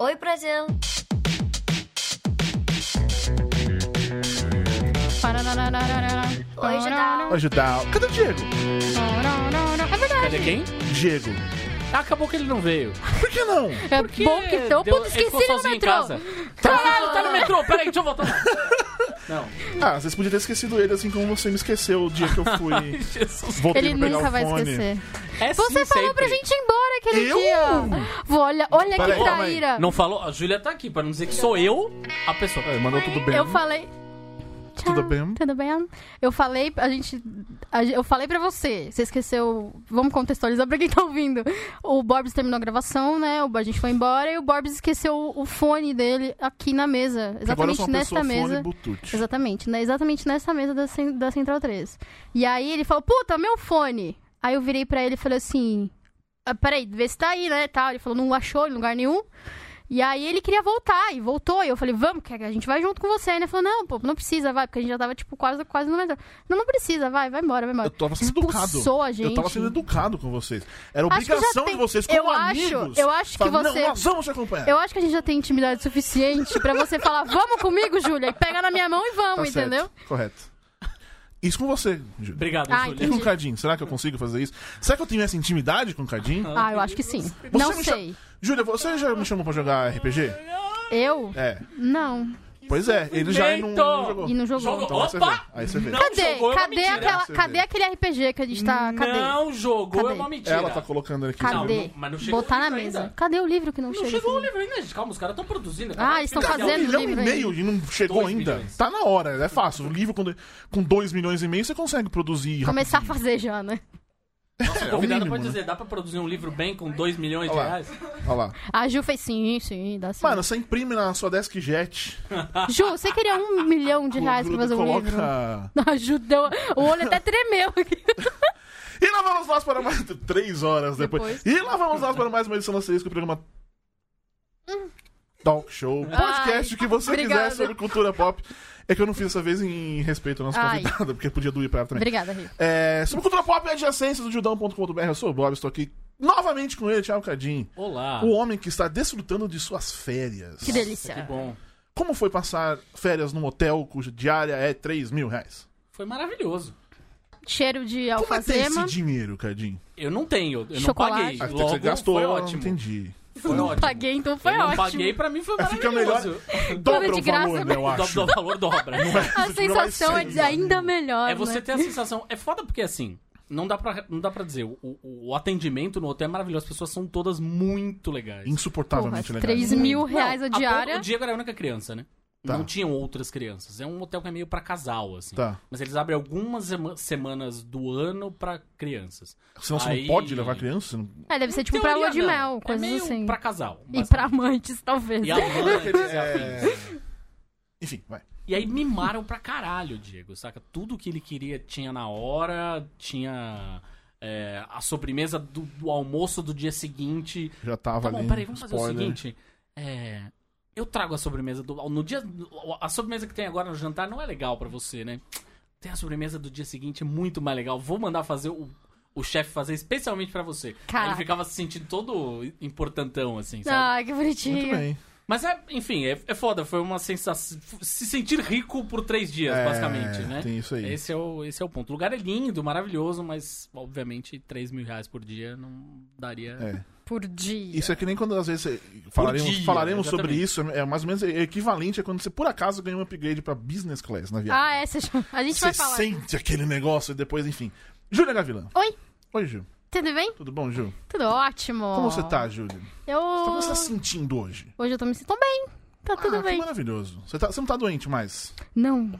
Oi, Brasil! Oi, Judal! Oi, Judal. Cadê o Diego? É verdade. Cadê quem? Diego. Ah, acabou que ele não veio. Por que não? É Porque bom que deu, deu- puto, ele esqueci no em metrô. casa. Caralho, tá no metrô. Peraí, deixa eu voltar. Não. Ah, vocês podiam ter esquecido ele assim como você me esqueceu o dia que eu fui. Ai, Jesus. Voltei Ele nunca o vai fone. esquecer. É Você sim, falou pra sempre. gente ir embora aquele Eu? dia. Olha, olha Peraí, que aí. traíra. Não falou? A Júlia tá aqui, pra não dizer que sou eu a pessoa. É, mandou tudo bem. Eu falei. Tchau, Tudo bem? Tudo bem? Eu falei, a gente. a eu falei pra você. Você esqueceu. Vamos contextualizar pra quem tá ouvindo. O Borbs terminou a gravação, né? O, a gente foi embora e o Borbs esqueceu o, o fone dele aqui na mesa. Porque agora eu sou Exatamente uma nesta pessoa fone mesa. Exatamente, né? Exatamente nessa mesa da, da Central 3. E aí ele falou, puta, meu fone. Aí eu virei pra ele e falei assim, ah, peraí, vê se tá aí, né? Tal. Ele falou, não achou em lugar nenhum. E aí ele queria voltar, e voltou. E eu falei, vamos, que a gente vai junto com você. Ele falou, não, pô, não precisa, vai, porque a gente já tava, tipo, quase, quase no metrô. Não, não precisa, vai, vai embora, vai embora. Eu tava sendo educado. Expulsou a gente. Eu tava sendo educado com vocês. Era Acho obrigação tem- de vocês, como eu acho- amigos. eu acho que você- Não, nós vamos te acompanhar. Eu acho que a gente já tem intimidade suficiente pra você falar, vamos comigo, Júlia, e pega na minha mão e Tá vamos, certo. entendeu? Correto. Isso com você, Júlio. Obrigado, Ah, E Júlia. com o. Cadinho? Será que eu consigo fazer isso? Será que eu tenho essa intimidade com o Cadinho? Ah, eu acho que sim. Você Não sei. Júlia, você já me chamou pra jogar RPG? Eu? É. Não. Pois é, ele já não, não jogou. E não jogou. Jogou. Então aí você vê. Opa! Aí você vê. Não Cadê? jogou, é cadê, mentira. aquela, Você cadê vê. aquele RPG que a gente tá. Cadê? Não jogou, Cadê? é uma mentira. Ela tá colocando aqui. Não, Cadê? não- mas não chegou Botar na mesa. ainda. Cadê o livro que não, Não chega? chegou o livro ainda, gente. Calma, os caras estão produzindo. Ah, eles estão Cara, fazendo um milhão livro e meio ainda. e não chegou Dois ainda. milhões. Tá na hora, é fácil. O livro com, com 2 milhões e meio você consegue produzir Começar a rapidinho. fazer já, né? Nossa, É, o convidado mínimo, pode né? dizer, dá pra produzir um livro bem com 2 milhões de lá. reais? Olha lá. A Ju fez sim, sim, dá sim. Mano, você imprime na sua DeskJet. Ju, você queria um milhão de reais pra fazer um livro? coloca... A Ju deu... O olho até tremeu aqui. E lá vamos nós para mais... Três horas depois. Depois. E lá vamos nós para mais uma edição da Seis, com o programa... Talk Show. Podcast Ai, que você obrigada. quiser sobre cultura pop. É que eu não fiz dessa vez em respeito ao nosso Ai. convidado, porque podia doer pra ela também. Obrigada, Ri. É, sobre cultura pop e adjacências do judão.com.br. Eu sou o Bob, estou aqui novamente com ele, Thiago Cadinho. Olá. O homem que está desfrutando de suas férias. Que delícia. Que bom. Como foi passar férias num hotel cuja diária é 3 mil reais? Foi maravilhoso. Cheiro de Como é ter esse alfazema. dinheiro, Cadinho? Eu não tenho, eu não Chocolate. paguei. Ah, que Logo, você gastou, foi eu ótimo. entendi. Foi ótimo. Paguei, então foi eu não ótimo. paguei, pra mim foi fica melhor. maravilhoso. Dobra de o graça, valor, né? eu acho. do valor dobra. A sensação é de ainda melhor, É você né? ter a sensação. É foda porque assim. Não dá pra, não dá pra dizer. O, o, o atendimento no hotel é maravilhoso. As pessoas são todas muito legais. Porra, Insuportavelmente legal. 3 mil reais a Não, diária. o Diego era a única criança, né? Tá. Não tinham outras crianças. É um hotel que é meio pra casal, assim. Tá. Mas eles abrem algumas sema- semanas do ano pra crianças. Senão você Aí- não pode levar criança? Você não... É, deve ser tipo pra lua de não. mel, é coisas meio assim. pra casal. E pra amantes, talvez. E amantes É... Enfim, vai. E aí mimaram pra caralho Diego, saca? Tudo que ele queria tinha na hora, tinha é, a sobremesa do, do almoço do dia seguinte. Já tava Tá bom, ali. peraí, vamos fazer o spoiler. seguinte. É, eu trago a sobremesa do. No dia. A sobremesa que tem agora no jantar não é legal pra você, né? Tem a sobremesa do dia seguinte, é muito mais legal. Vou mandar fazer o. O chefe fazer especialmente pra você. Aí ele ficava se sentindo todo importantão, assim, sabe? Ai, que bonitinho. Muito bem. Mas é, enfim, é, é foda. Foi uma sensação. Se sentir rico por três dias, É, basicamente, né? Tem isso aí. Esse é, o, esse é o ponto. O lugar é lindo, maravilhoso, mas, obviamente, 3 mil reais por dia não daria. É. Por dia. Isso é que nem quando às vezes você- falaremos, dia, falaremos sobre isso. É mais ou menos equivalente a quando você por acaso ganha um upgrade pra business class na viagem. Ah, é, você... a gente você vai falar. sente aquele negócio e depois, enfim. Júlia Gavilã. Oi, Oi, Ju. tudo bem? Tudo bom, Ju? Tudo ótimo. Como você tá, Júlia? Eu... Como você tá se sentindo hoje? Hoje eu tô me sentindo bem. Tá tudo ah, que bem. maravilhoso. Você, tá- você não tá doente mais? Não.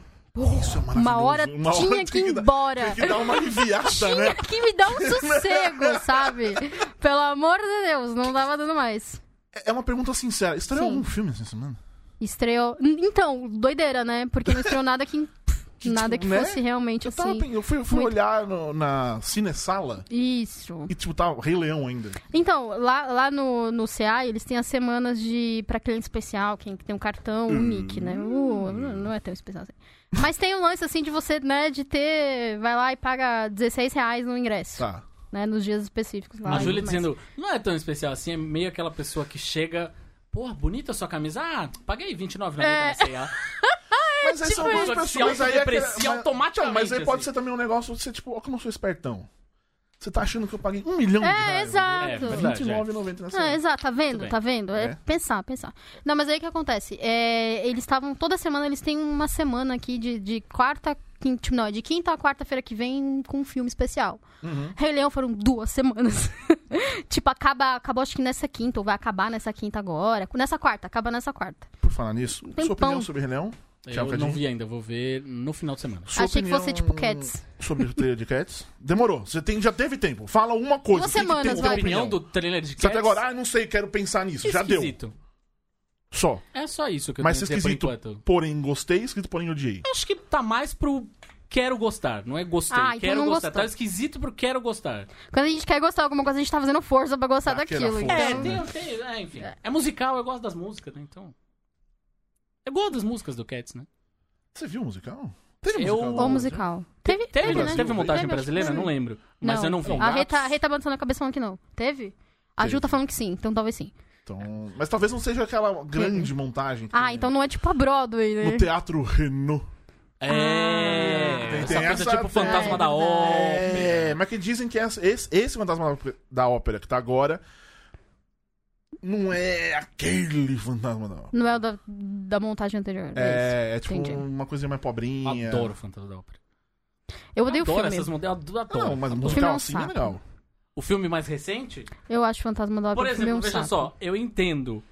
Isso é maravilhoso. Uma hora tinha que tem ir dar- embora. Tem que dar uma aliviada, né? Tinha que me dar um sossego, sabe? Pelo amor de Deus, não tava dando mais. É uma pergunta sincera. Estreou Sim. algum filme essa semana? Estreou. Então, doideira, né? Porque não estreou nada que. Que, nada tipo, que né? fosse realmente Eu, tava, assim. pen- eu fui, eu fui muito- olhar no- na cinesala Isso. e, tipo, tá Rei Leão ainda. Então, lá, lá no, no CA, eles têm as semanas de pra cliente especial, quem tem um cartão, o Nick, né? Uh, não é tão especial assim. Mas tem um lance assim de você, né, de ter. Vai lá e paga 16 reais no ingresso. Tá. Né, nos dias específicos lá. A Júlia dizendo, não é tão especial assim, é meio aquela pessoa que chega. Pô, Porra, bonita a sua camisa. Ah, paguei R$29,90 É. na C&A. Mas aí são tipo algumas isso. pessoas Se aí... é que- autodeprecia mas- automaticamente, Então, Mas aí pode assim. ser também um negócio de ser tipo, ó como eu sou espertão. Você tá achando que eu paguei um milhão de É, reais? exato. É, É, verdade, R$29,90 nessa. Ah, exato, tá vendo? bem. Tá vendo? É, É. pensar, pensar. Não, mas aí o que acontece? É, eles estavam, toda semana, eles têm uma semana aqui de, de quarta, quinta, tipo, não, de quinta a quarta-feira que vem com um filme especial. Uhum. Rei Leão foram duas semanas. tipo, acaba, acabou acho que nessa quinta, ou vai acabar nessa quinta agora. Nessa quarta, acaba nessa quarta. Por falar nisso, Tem sua opinião sobre Rei Leão? Tchau, Eu não vi ainda, vou ver no final de semana. Sua Achei que fosse tipo Cats. Sobre o trailer de Cats? Demorou. Você tem, já teve tempo. Fala uma coisa. Duas tem que ter semanas, uma vai. opinião. opinião do trailer de Você até Cats? agora, ah, não sei, quero pensar nisso. Já deu. Esquisito. Só. É só isso que eu Mas tenho esquisito, por enquanto. porém gostei, escrito porém odiei. Acho que tá mais pro quero gostar, não é gostei. Ah, então quero não gostar. gostou. Tá esquisito pro quero gostar. Quando a gente quer gostar de alguma coisa, a gente tá fazendo força pra gostar Aquela daquilo. força. É, Então... tem, tem, é, enfim. É musical, eu gosto das músicas, né? Então. Eu gosto das músicas do Cats, né? Você viu o musical? Teve Eu- musical? Ou musical. Teve, Teve, teve, né? Teve montagem Teve, brasileira? Não lembro. Mas eu não vi. A Rei tá, a tá balançando a cabeça falando que não. Teve? A Ju tá falando que sim, então talvez sim. Então, mas talvez não seja aquela grande montagem. Ah, tem então não é tipo a Broadway, né? No Teatro Renault. É. Tem- essa tem coisa essa- tipo Fantasma é da. Ópera. É, mas que dizem que essa- esse, esse fantasma da ópera que tá agora não é aquele fantasma da ópera. Não é o da, da montagem anterior. É. É, é tipo Entendi. uma coisinha mais pobrinha. Adoro Fantasma da Ópera. Eu odeio o adoro filme. essas modelos. Adoro. Não, mas filme o é musical um assim é saco. legal. O filme mais recente? Eu acho Fantasma da Por Ópera o filme é exemplo, um veja saco. só, eu entendo.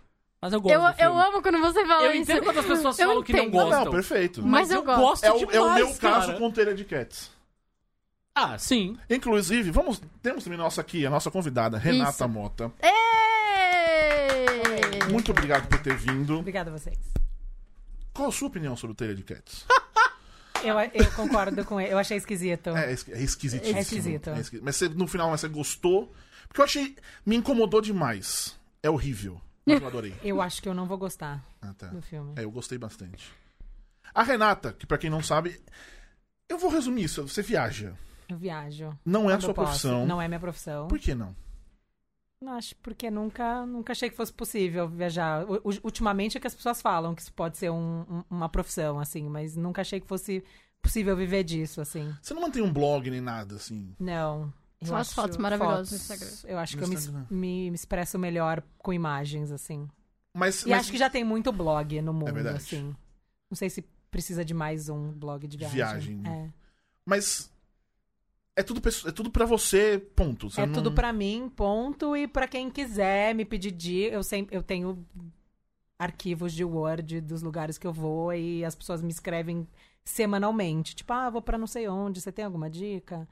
Mas eu gosto Eu, eu amo quando você fala Eu isso. entendo quando as pessoas Eu falam que não gostam. Não, perfeito. Mas Mas eu eu, gosto. gosto É o, demais, é o meu caso cara. com o trailer de Cats. Ah, sim. Inclusive, vamos, temos também nossa aqui, a nossa convidada, Renata Isso. Mota. Êêêê! Muito obrigado por ter vindo. Obrigada a vocês. Qual a sua opinião sobre o trailer de Cats? Eu, eu concordo com ele. Eu achei esquisito. É, es- é esquisitíssimo. É esquisito. É esqui- Mas você, no final você gostou? Porque eu achei. Me incomodou demais. É horrível. Mas eu adorei. Eu acho que eu não vou gostar Ah, tá. do filme. É, eu gostei bastante. A Renata, que pra quem não sabe. Eu vou resumir isso. Você viaja. Eu viajo. Não é a sua posso. profissão. Não é minha profissão. Por que não? Não acho porque nunca, nunca achei que fosse possível viajar. Ultimamente é que as pessoas falam que isso pode ser um- um- uma profissão, assim, mas nunca achei que fosse possível viver disso, assim. Você não mantém um blog nem nada, assim. Não. Eu Só as fotos maravilhosas no fotos- Instagram. Eu acho No que eu me, Instagram. me- me expresso melhor com imagens, assim. Mas. E mas acho que já tem muito blog no mundo, verdade. assim. Não sei se precisa de mais um blog de viagem. Viagem, né? É. Mas. É tudo, é tudo pra você, ponto. Você É não- tudo pra mim, ponto. E pra quem quiser me pedir dica, eu sempre eu tenho arquivos de Word dos lugares que eu vou e as pessoas me escrevem semanalmente. Tipo, ah, vou pra não sei onde, você tem alguma dica?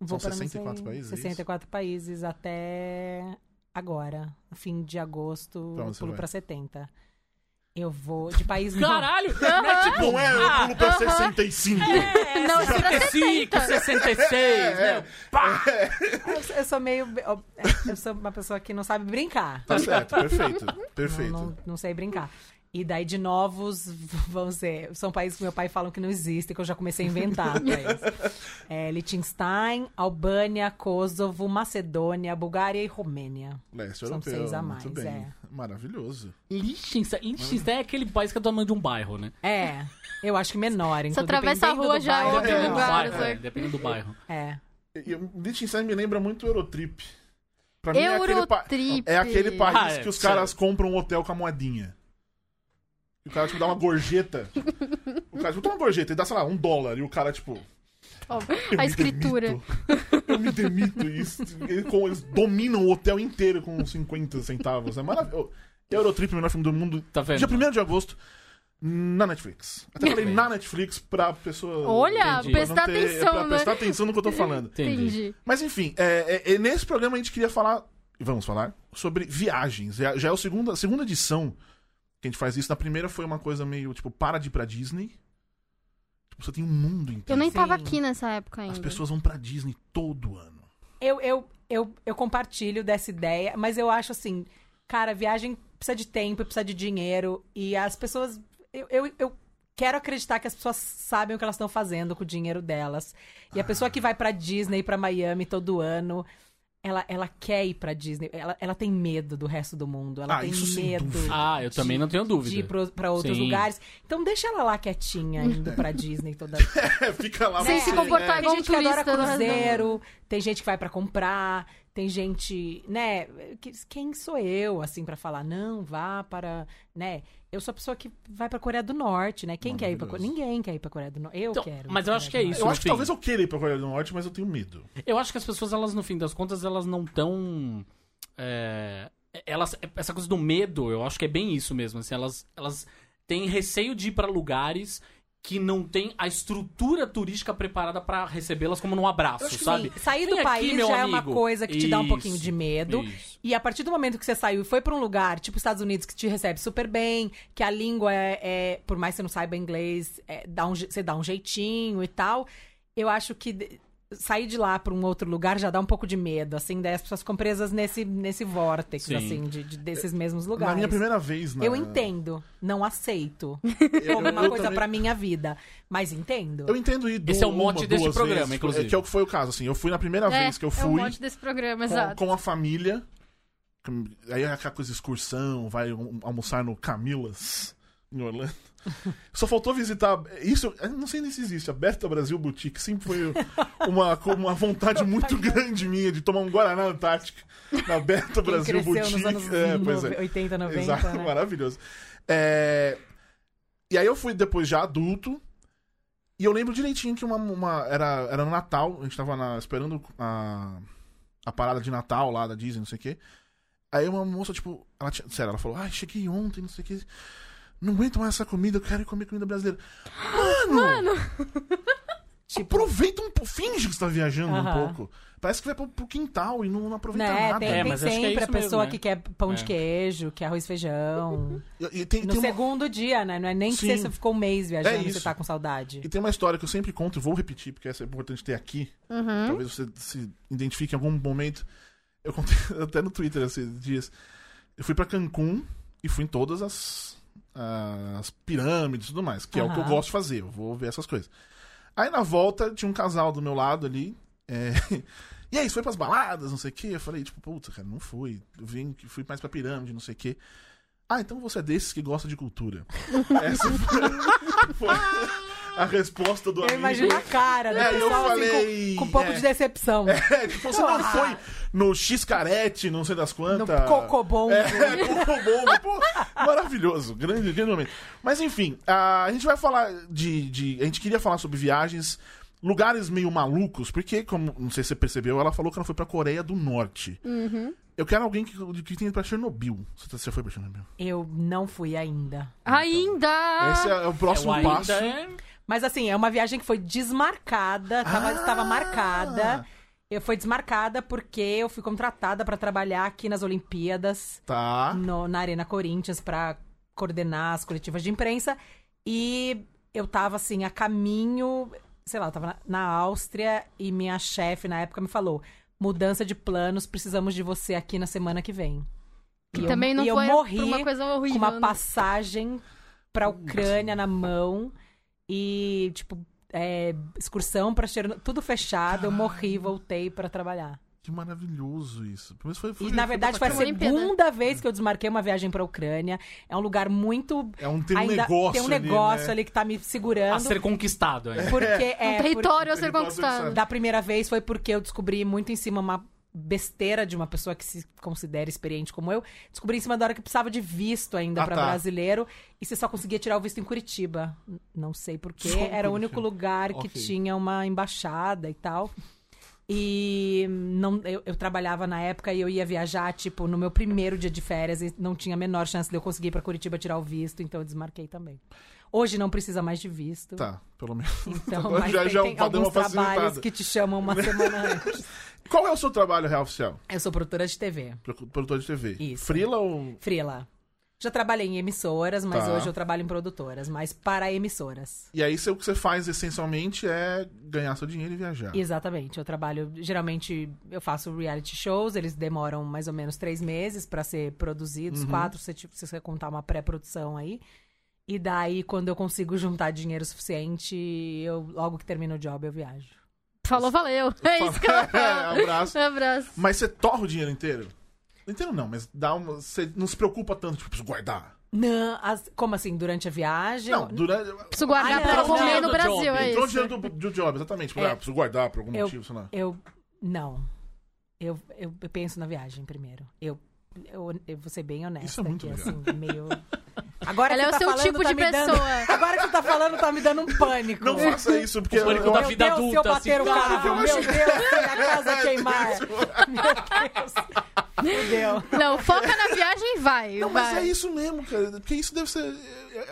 Vou São pra não 64 sei... países, é isso? 64 países até agora, fim de agosto, pulo vai? pra 70. Eu vou de país não. Caralho! Não é tipo. Não é, eu ah, pulo pra 65. é, Não, isso era 65, 66, né? Pá! Eu, eu sou meio. Eu sou uma pessoa que não sabe brincar. Tá certo, perfeito. Perfeito. Não, não, não sei brincar. E daí de novos vão ser. São países que meu pai falam que não existem, que eu já comecei a inventar. É, Liechtenstein, Albânia, Kosovo, Macedônia, Bulgária e Romênia. Leste São europeu. seis a Muito mais, bem. é. Maravilhoso. Liechtenstein, Liechtenstein é aquele país que é do tamanho de um bairro, né? É, eu acho que menor. Você inclusive, atravessa a dependendo rua do já é bairro, outro É, Dependendo do lugar. bairro, é, dependendo do bairro. É. E- Liechtenstein me lembra muito Eurotrip. Pra mim é aquele, pa- Eurotrip. é aquele país Ah, é, que os sério. caras compram um hotel com a moedinha. E o cara, tipo, dá uma gorjeta. o cara, tipo, dá uma gorjeta e dá, sei lá, um dólar. E o cara, tipo. Ó, A escritura. demito. Eu me demito. Isso, eles, eles dominam o hotel inteiro com 50 centavos. É maravilhoso. Eurotrip, o melhor filme do mundo. Tá vendo? Dia 1 de agosto, na Netflix. Até falei na Netflix pra pessoa. Olha, Entendi. prestar ter- atenção, pra né? prestar atenção no que eu tô falando. Entendi. Mas enfim, é, é- é nesse programa a gente queria falar, vamos falar, sobre viagens. Já, já é a segunda, a segunda edição que a gente faz isso. Na primeira foi uma coisa meio, tipo, para de ir pra Disney. Tipo, você tem um mundo inteiro. Eu nem tava Sim. aqui nessa época ainda. As pessoas vão pra Disney todo ano. Eu, eu, eu, eu compartilho dessa ideia, mas eu acho assim, cara, viagem precisa de tempo, precisa de dinheiro, e as pessoas. Eu, eu, eu quero acreditar que as pessoas sabem o que elas estão fazendo com o dinheiro delas. E a pessoa que vai pra Disney, pra Miami todo ano. Ela, ela quer ir pra Disney. Ela, ela tem medo do resto do mundo. Ela Ah, tem medo. Ah, eu também não tenho De dúvida. ir pro- pra outros Sim. lugares. Então deixa ela lá quietinha, indo pra Disney toda É, fica lá Sem você- se comportar é. Tem igual gente que adora do cruzeiro, tem gente que vai pra comprar, tem gente, né? que- Quem sou eu, assim, pra falar, não, vá para, né? Eu sou a pessoa que vai pra Coreia do Norte, né? Quem quer ir pra Coreia? Ninguém quer ir pra Coreia do Norte. Eu Então, quero. mas eu acho que é isso. Eu acho que fim. talvez eu queira ir pra Coreia do Norte, mas eu tenho medo. Eu acho que as pessoas, elas, no fim das contas, elas não tão. elas, essa coisa do medo, eu acho que é bem isso mesmo. Assim, elas, elas têm receio de ir pra lugares que não tem a estrutura turística preparada pra recebê-las como num abraço, sabe? Sim, sair Vem do aqui, país meu já é uma amigo. coisa que te dá um pouquinho Isso, de medo. isso. E a partir do momento que você saiu e foi pra um lugar, tipo Estados Unidos, que te recebe super bem, que a língua é, é- por mais que você não saiba inglês, é, dá um você dá um jeitinho e tal, eu acho que sair de lá pra um outro lugar já dá um pouco de medo, assim, daí as pessoas ficam presas nesse, nesse vórtex, Sim. assim, de, de- desses mesmos lugares. Na minha primeira vez, na... Eu entendo, não aceito Eu- como uma coisa também- pra minha vida, mas entendo. Eu entendo ir Esse é o uma, mote duas programa, vezes, inclusive. é, Que é o que foi o caso, assim. Eu fui na primeira É, vez que eu É o fui monte desse programa, com, exato. com a família. com- Aí é aquela coisa de excursão, vai um- almoçar no Camilas, em Orlando. Só faltou visitar. Isso, não sei nem se existe. A Berta Brasil Boutique sempre foi uma, uma vontade muito grande minha de tomar um Guaraná Antártica na Berta Quem Brasil Boutique. nos anos É, pois é. 80, 90, Exato, né? maravilhoso. É, E aí eu fui depois já adulto. E eu lembro direitinho que uma. uma- Era, era no Natal, a gente tava na- esperando a, a parada de Natal lá da Disney, não sei o quê. Aí uma moça, tipo, ela tinha, sério, ela falou, ai, cheguei ontem, não sei o quê. Não aguento mais essa comida, eu quero comer comida brasileira. Mano! Tipo, Aproveita um pouco, finge que você tá viajando Aham. um pouco. Parece que vai pro, pro quintal e não, não aproveita né, nada. tem, É, tem mas acho que é sempre isso a pessoa mesmo, né? que quer pão de É. queijo, que é arroz e feijão. E, e tem, No tem uma- segundo dia, né? Não é nem que Sim. você ficou um mês viajando É e isso. você tá com saudade. E tem uma história que eu sempre conto, e vou repetir, porque essa é importante ter aqui. Uhum. Talvez você se identifique em algum momento. Eu contei até no Twitter esses dias. Eu fui pra Cancún e fui em todas as, as pirâmides e tudo mais, que é o que eu gosto de fazer. Eu vou ver essas coisas. Aí na volta tinha um casal do meu lado ali. é, E aí, você foi pras baladas, não sei o quê? Eu falei, tipo, puta, cara, não fui. Eu vim, fui mais pra pirâmide, não sei o quê. Ah, então você é desses que gosta de cultura. Essa foi, foi a resposta do Eu amigo. imagino a cara do É, eu pessoal assim, falei, com, com um pouco é. de decepção. É, tipo, você não foi no X-Carete, não sei das No quantas. cocobom. É, Cocobongo, pô, maravilhoso, grande, grande momento. Mas enfim, a, a gente vai falar de, de. A gente queria falar sobre viagens, lugares meio malucos, porque, como não sei se você percebeu, ela falou que ela foi pra Coreia do Norte. Uhum. Eu quero alguém que, que tenha ido pra Chernobyl. Você, você foi pra Chernobyl? Eu não fui ainda. Ainda! Esse é o próximo É, o ainda passo. é- Mas assim, é uma viagem que foi desmarcada, tava, Ah! estava marcada. Eu fui desmarcada porque eu fui contratada pra trabalhar aqui nas Olimpíadas. Tá. no- na Arena Corinthians pra coordenar as coletivas de imprensa. E eu tava assim, a caminho, sei lá, eu tava na, na Áustria e minha chefe na época me falou: mudança de planos, precisamos de você aqui na semana que vem. Que eu- também não e eu foi morri por uma coisa horrível. com uma né? passagem pra Ucrânia na mão e, tipo, é, excursão pra Chernobyl, tudo fechado. Eu morri, voltei pra trabalhar. Que maravilhoso isso. Menos foi, foi- E na verdade foi a segunda vez que eu desmarquei uma viagem pra Ucrânia. É um lugar muito É um, tem um ainda negócio tem um ali, negócio né? ali que tá me a segurando. ser conquistado. É. Porque é, Um território a por- ser conquistado. da primeira vez foi porque eu descobri muito em cima uma besteira de uma pessoa que se considera experiente como eu. Descobri em cima da hora que precisava de visto ainda Ah, pra tá. brasileiro e você só conseguia tirar o visto em Curitiba. Não sei porquê. Era o único Curitiba. lugar que Ok. tinha uma embaixada e tal. E não, eu, eu trabalhava na época e eu ia viajar, tipo, no meu primeiro dia de férias e não tinha a menor chance de eu conseguir ir pra Curitiba tirar o visto, então eu desmarquei também. Hoje não precisa mais de visto. Tá, pelo menos. Então, mas já- tem, já tem alguns trabalhos que te chamam uma semana antes. Qual é o seu trabalho real oficial? Eu sou produtora de TV, Pro- Produtor de TV. Isso. Frila ou. frila. Já trabalhei em emissoras, mas Tá. hoje eu trabalho em produtoras, mas para emissoras. E aí, o que você faz essencialmente é ganhar seu dinheiro e viajar. Exatamente. Eu trabalho, geralmente, eu faço reality shows, eles demoram mais ou menos três meses para ser produzidos, Uhum. quatro, se, se você contar uma pré-produção aí. E daí, quando eu consigo juntar dinheiro suficiente, eu logo que termino o job, eu viajo. Falou, valeu. É isso que ela fala. Abraço. Abraço. Mas você torra o dinheiro inteiro? Inteiro não, mas dá uma, você não se preocupa tanto, tipo, preciso guardar. Não, as- como assim? Durante a viagem? Não, durante. Preciso guardar Ah, pra não, comer no do Brasil, job. é Entrou o isso. dinheiro do, do job, exatamente. Tipo, É. ah, preciso guardar por algum Eu- motivo, sei lá. Eu. Não. Eu, eu, eu penso na viagem primeiro. Eu, eu, eu vou ser bem honesta. Isso é muito aqui, legal. assim, meio. Agora Ela que é o tá seu falando, tipo tá de me dando- pessoa. Agora que você tá falando, tá me dando um pânico. Não faça isso, porque. O pânico eu- da Meu vida Deus, se eu adulta, bater assim, o cara, carro, eu meu Deus, se a casa queimar. Meu Deus. Não, foca na viagem e vai. Não, mas vai. é isso mesmo, cara. Porque isso deve ser.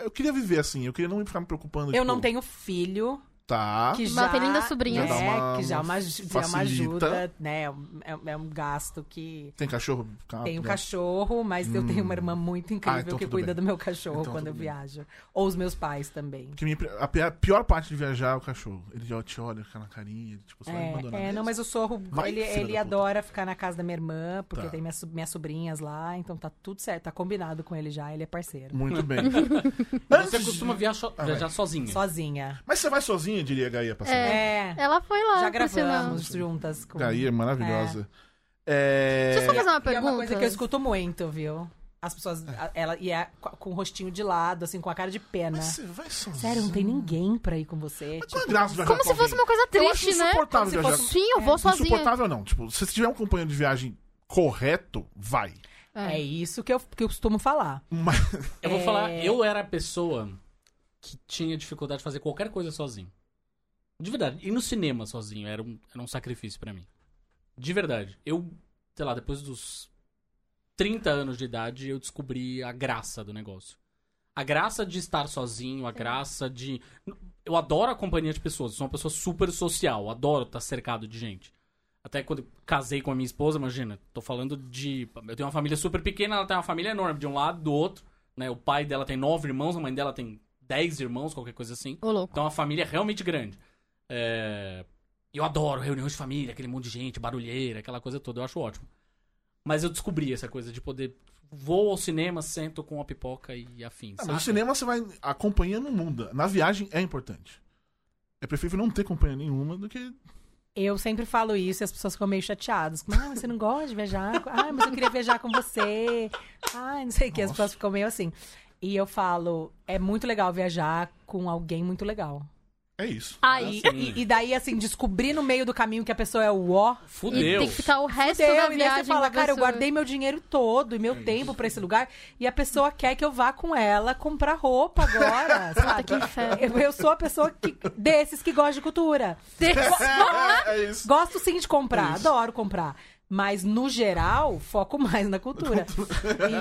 Eu queria viver assim, eu queria não ficar me preocupando. Eu tipo, não tenho filho. Tá. Que Mas já, tem lindas sobrinhas. Já dá É, uma- que já é uma, já é uma facilita. ajuda, né? É, um- é um gasto que. Tem cachorro? Ah, Tenho um né? cachorro, mas eu tenho uma irmã muito incrível Ah, então que cuida bem. do meu cachorro Então quando eu bem. viajo. Ou os meus pais também. Porque minha- a pi- a pior parte de viajar é o cachorro. Ele já te olha, fica na carinha, ele, tipo, só vai abandonar. É, é, não, mas o Sorro, Vai, ele, ele puta. adora ficar na casa da minha irmã, porque Tá. tem minhas, minhas sobrinhas lá, então tá tudo certo, tá combinado com ele já, ele é parceiro. Muito bem. Você costuma viajar, Ah, viajar sozinha. Sozinha. Mas você vai sozinha, diria a Gaia pra saber. É, Ela foi lá, já gravamos juntas. Com... Gaia é maravilhosa. É... Deixa eu só fazer uma E é pergunta. uma coisa que eu escuto muito, viu? As pessoas, ela, e é com o rostinho de lado, assim, com a cara de pena. Mas você vai sozinha. Sério, não tem ninguém pra ir com você? Mas é Tipo, graça Como com se fosse alguém? uma coisa Eu acho triste, né? insuportável Como se fosse- Sim, eu vou sozinha. Insuportável não. Tipo, se você tiver um companheiro de viagem correto, vai. É isso que eu, que eu costumo falar. Mas... Eu vou É. falar, eu era a pessoa que tinha dificuldade de fazer qualquer coisa sozinho. De verdade. Ir no cinema sozinho era um, era um sacrifício pra mim. De verdade. Eu, sei lá, depois dos 30 anos de idade, eu descobri a graça do negócio. A graça de estar sozinho, a graça de. Eu adoro a companhia de pessoas. Eu sou uma pessoa super social. Adoro estar cercado de gente. Até quando eu casei com a minha esposa, imagina, tô falando de. Eu tenho uma família super pequena, ela tem uma família enorme, de um lado do outro. Né? O pai dela tem nove irmãos, a mãe dela tem dez irmãos, qualquer coisa assim. Ô, louco. Então a família é realmente grande. É, Eu adoro reuniões de família, aquele monte de gente, barulheira, aquela coisa toda, eu acho ótimo. Mas eu descobri essa coisa de poder. Vou ao cinema, sento com a pipoca e afins. Ah, mas no cinema você vai. A companhia não muda. Na viagem é importante. É preferível não ter companhia nenhuma do que. Eu sempre falo isso e as pessoas ficam meio chateadas. Ah, mas você não gosta de viajar? Ah, mas eu queria viajar com você. Ah, não sei o que. As pessoas ficam meio assim. E eu falo, é muito legal viajar com alguém muito legal. É isso. Aí, Ah, sim. E, e daí, assim, descobrir no meio do caminho que a pessoa é o ó. e Fudeu. tem que ficar o resto Fudeu, da e daí viagem você fala, com a cara, eu guardei meu dinheiro todo e meu tempo pra esse lugar. E a pessoa quer que eu vá com ela comprar roupa agora, sabe? que inferno. Eu, eu sou a pessoa que, desses que gosta de cultura. é isso. Gosto sim de comprar, Isso. adoro comprar. Mas, no geral, foco mais na cultura.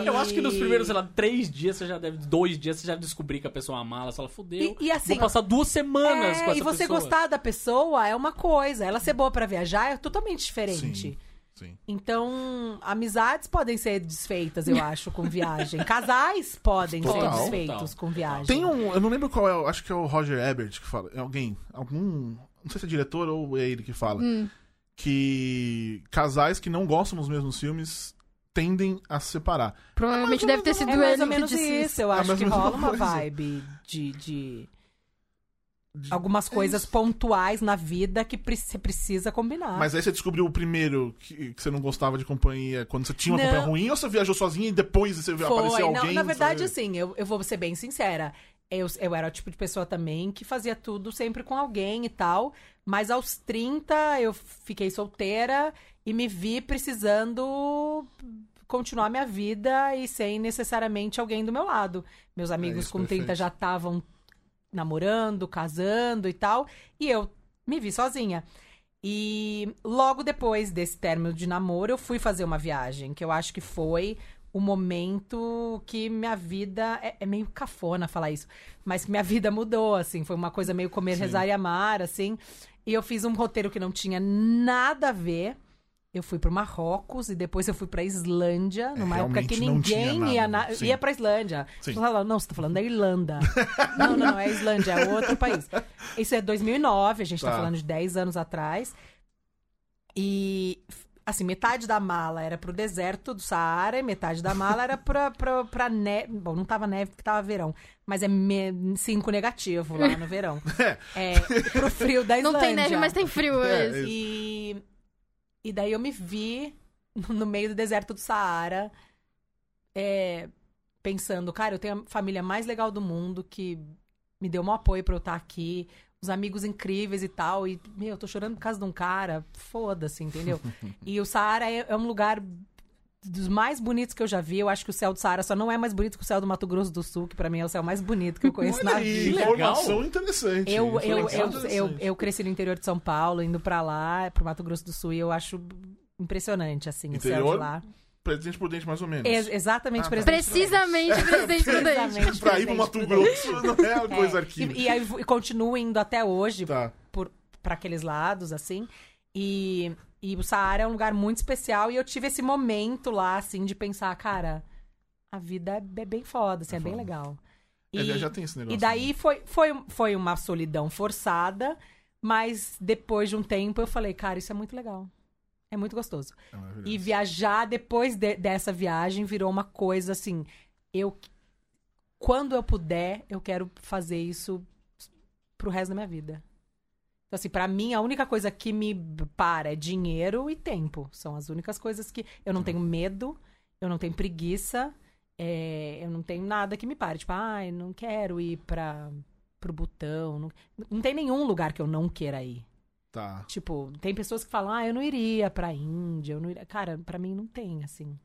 E- Eu acho que nos primeiros, sei lá, três dias, você já deve. Dois dias, você já descobrir que a pessoa é uma mala. Você fala, fudeu. E- e assim- Vou passar duas semanas É, com essa e você pessoa. gostar da pessoa é uma coisa. Ela ser boa pra viajar é totalmente diferente. Sim. Sim. Então, amizades podem ser desfeitas, eu acho, com viagem. Casais podem ser Total. desfeitos Total. com viagem. Tem um. Eu não lembro qual é, acho que é o Roger Ebert que fala. É alguém. Algum. Não sei se é diretor ou é ele que fala. Hum. Que casais que não gostam dos mesmos filmes tendem a se separar. Provavelmente deve ter sido É mais ele ou que menos disse isso. Eu É acho mais que rola uma vibe de, de De- algumas coisas pontuais na vida que pre- você precisa combinar. Mas aí você descobriu o primeiro que, que você não gostava de companhia quando você tinha uma Não. companhia ruim ou você viajou sozinha e depois você viu aparecer Foi, alguém? não, na verdade, sabe? assim, eu, eu vou ser bem sincera. Eu, eu era o tipo de pessoa também que fazia tudo sempre com alguém e tal. Mas aos 30 eu fiquei solteira e me vi precisando continuar minha vida e sem necessariamente alguém do meu lado. Meus amigos É isso, com 30 perfeito. já estavam namorando, casando e tal. E eu me vi sozinha. E logo depois desse término de namoro, eu fui fazer uma viagem, que eu acho que foi o momento que minha vida. É, é meio cafona falar isso, mas que minha vida mudou, assim. Foi uma coisa meio comer, Sim. rezar e amar, assim. E eu fiz um roteiro que não tinha nada a ver. Eu fui pro Marrocos e depois eu fui pra Islândia, numa época que É, realmente não tinha ninguém nada, ia, na... Sim. ia pra Islândia. Sim. Fala, não, você tá falando da Irlanda. não, não, não, é Islândia, é outro país. Isso é 2009, a gente tá, Tá. falando de 10 anos atrás. E assim, metade da mala era pro deserto do Saara e metade da mala era pra, pra, pra neve. Bom, não tava neve porque tava verão. Mas é 5 negativo lá no verão. é, pro frio da Islândia. Não tem neve, mas tem frio. É, É, isso. E, e daí eu me vi no meio do deserto do Saara, é, pensando, cara, eu tenho a família mais legal do mundo que me deu um apoio pra eu estar aqui, os amigos incríveis e tal, e, meu, eu tô chorando por causa de um cara, foda-se, entendeu? e o Saara é, é um lugar dos mais bonitos que eu já vi. Eu acho que o céu do Saara só não é mais bonito que o céu do Mato Grosso do Sul, que pra mim é o céu mais bonito que eu conheço Olha na aí, vida. informação interessante. Eu, eu, eu, eu, eu cresci no interior de São Paulo, indo pra lá, pro Mato Grosso do Sul, e eu acho impressionante, assim, o céu Interior? de lá. Presidente por dente, mais ou menos. Ex- exatamente, Ah, tá. presidente Precisamente, presidente Prudente. Precisamente. pra ir pro Mato Grosso não é uma coisa É, aqui. E, e, aí, e continuo indo até hoje Tá. por, pra aqueles lados, assim. E, e o Saara é um lugar muito especial. E eu tive esse momento lá, assim, de pensar, cara, a vida é, é bem foda, assim, é, bem foda. legal. É, E, já tem esse negócio. e daí foi, foi, foi uma solidão forçada, mas depois de um tempo eu falei, cara, isso é muito legal. É muito gostoso. É. E viajar depois de- dessa viagem virou uma coisa assim. Eu. Quando eu puder, eu quero fazer isso pro resto da minha vida. Então, assim, pra mim, a única coisa que me para é dinheiro e tempo. São as únicas coisas que. Eu não tenho medo, eu não tenho preguiça, é, eu não tenho nada que me pare. Tipo, ai, não quero ir pra, pro Butão. Não, não tem nenhum lugar que eu não queira ir. Tá. Tipo, tem pessoas que falam, ah, eu não iria pra Índia, eu não iria. Cara, pra mim não tem, assim.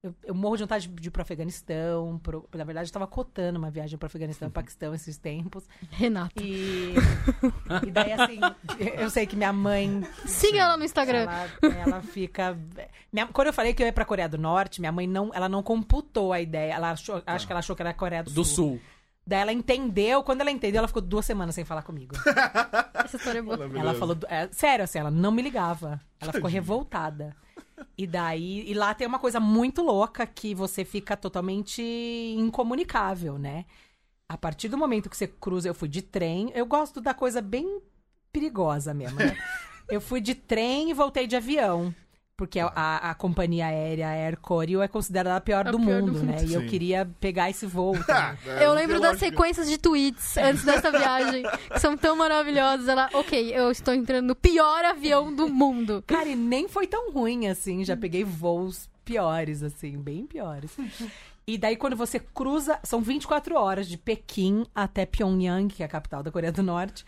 Eu, eu morro de vontade de ir pro Afeganistão. Pro... Na verdade, eu tava cotando uma viagem pro Afeganistão e Paquistão esses tempos. Renato. E, e daí, assim, eu sei que minha mãe. Siga ela no Instagram. Ela, ela fica. Minha- quando eu falei que eu ia pra Coreia do Norte, minha mãe não, ela não computou a ideia. Ela achou, acho que ela achou que era a Coreia do, Do Sul. Sul. Daí ela entendeu. Quando ela entendeu, ela ficou duas semanas sem falar comigo. Essa história é boa. Ela falou. é, sério, assim, ela não me ligava. Ela ficou revoltada. E daí. E lá tem uma coisa muito louca que você fica totalmente incomunicável, né? A partir do momento que você cruza, eu fui de trem. Eu gosto da coisa bem perigosa mesmo, né? Eu fui de trem e voltei de avião. Porque a, a- a companhia aérea Air Koryo é considerada a pior, A do, pior do mundo, né? E eu Sim. queria pegar esse voo. também. É, Eu lembro das sequências de tweets antes dessa viagem, que são tão maravilhosas. Ela, ok, eu estou entrando no pior avião do mundo. Cara, e nem foi tão ruim assim. Já peguei voos piores, assim, bem piores. E daí, quando você cruza, são 24 horas de Pequim até Pyongyang, que é a capital da Coreia do Norte.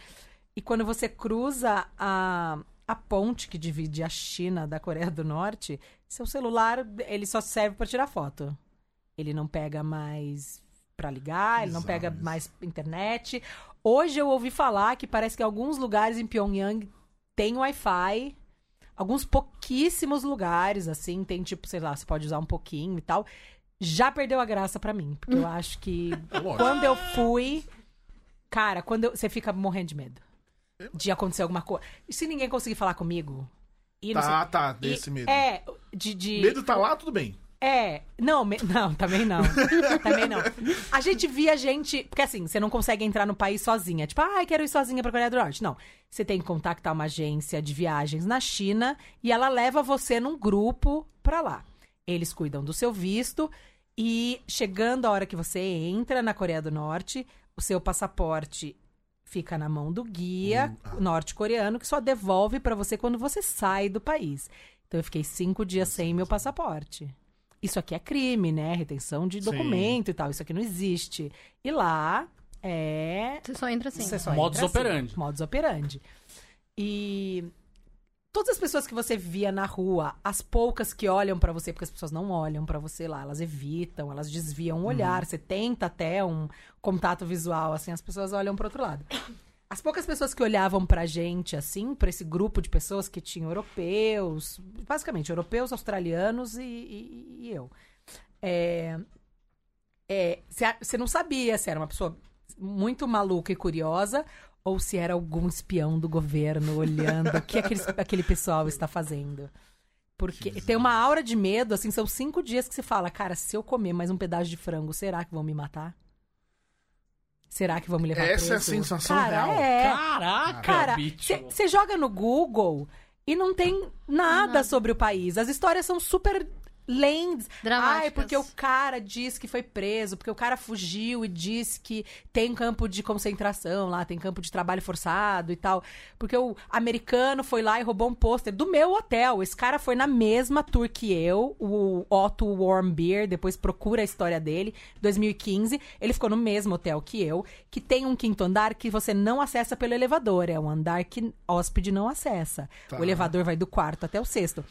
E quando você cruza a, a ponte que divide a China da Coreia do Norte, seu celular, ele só serve para tirar foto. Ele não pega mais para ligar, ele não pega mais internet. Hoje eu ouvi falar que parece que alguns lugares em Pyongyang tem Wi-Fi. Alguns pouquíssimos lugares, assim, tem tipo, sei lá, você pode usar um pouquinho e tal. Já perdeu a graça pra mim, porque eu acho que É quando eu fui, cara, quando eu- você fica morrendo de medo de acontecer alguma coisa. E se ninguém conseguir falar comigo? E Tá, sei- tá, e- desse medo. É, de, de Medo tá lá, tudo bem. é, não, me- não, também não. também não. A gente via gente. Porque assim, você não consegue entrar no país sozinha. Tipo, ah, quero ir sozinha pra Coreia do Norte. Não. Você tem que contactar uma agência de viagens na China e ela leva você num grupo pra lá. Eles cuidam do seu visto e chegando a hora que você entra na Coreia do Norte, o seu passaporte fica na mão do guia norte-coreano que só devolve pra você quando você sai do país. Então eu fiquei cinco dias sem meu passaporte. Isso aqui é crime, né? Retenção de Sim. documento e tal. Isso aqui não existe. E lá é. Você só entra assim. Você só Modus entra assim, operandi. modus operandi. E todas as pessoas que você via na rua, as poucas que olham pra você, porque as pessoas não olham pra você lá, elas evitam, elas desviam o olhar, você tenta até um contato visual, assim, as pessoas olham pro outro lado. As poucas pessoas que olhavam pra gente, assim, pra esse grupo de pessoas que tinham europeus, basicamente europeus, australianos e, e- e eu. É, é, você não sabia se era uma pessoa muito maluca e curiosa ou se era algum espião do governo olhando o que aquele, aquele pessoal está fazendo. Porque tem uma aura de medo, assim, são cinco dias que se fala, cara, se eu comer mais um pedaço de frango, será que vão me matar? Será que vão me levar Essa é a preso? sensação cara, real. É. Caraca, Cara, você joga no Google E não tem nada, Nada. sobre o país. As histórias são super lentes. Dramáticas. Ai, porque o cara disse que foi preso, porque o cara fugiu e disse que tem campo de concentração lá, tem campo de trabalho forçado e tal. Porque o americano foi lá e roubou um pôster do meu hotel. Esse cara foi na mesma tour que eu, o Otto Warmbier, depois procura a história dele, 2015. Ele ficou no mesmo hotel que eu, que tem um quinto andar que você não acessa pelo elevador. É um andar que hóspede não acessa. Tá. O elevador vai do quarto até o sexto.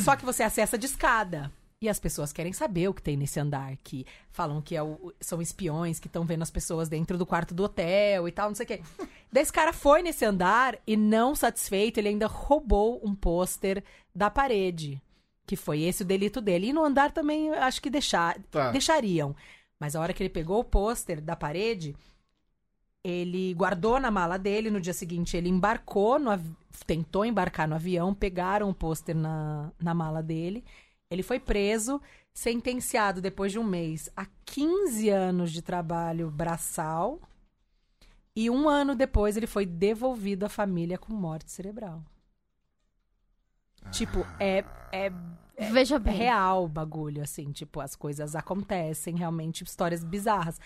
Só que você acessa de escada. E as pessoas querem saber o que tem nesse andar, que falam que é o- são espiões que estão vendo as pessoas dentro do quarto do hotel e tal, não sei o quê. Daí esse cara foi nesse andar e, não satisfeito, ele ainda roubou um pôster da parede. Que foi esse o delito dele. E no andar também, acho que deixar, Tá. deixariam. Mas a hora que ele pegou o pôster da parede, ele guardou na mala dele. No dia seguinte, ele embarcou, no tentou embarcar no avião, pegaram o pôster na, na mala dele. Ele foi preso, sentenciado depois de um mês a 15 anos de trabalho braçal. E um ano depois, ele foi devolvido à família com morte cerebral. Tipo, é, é Veja é bem. real o bagulho, assim, tipo, as coisas acontecem, realmente, histórias bizarras.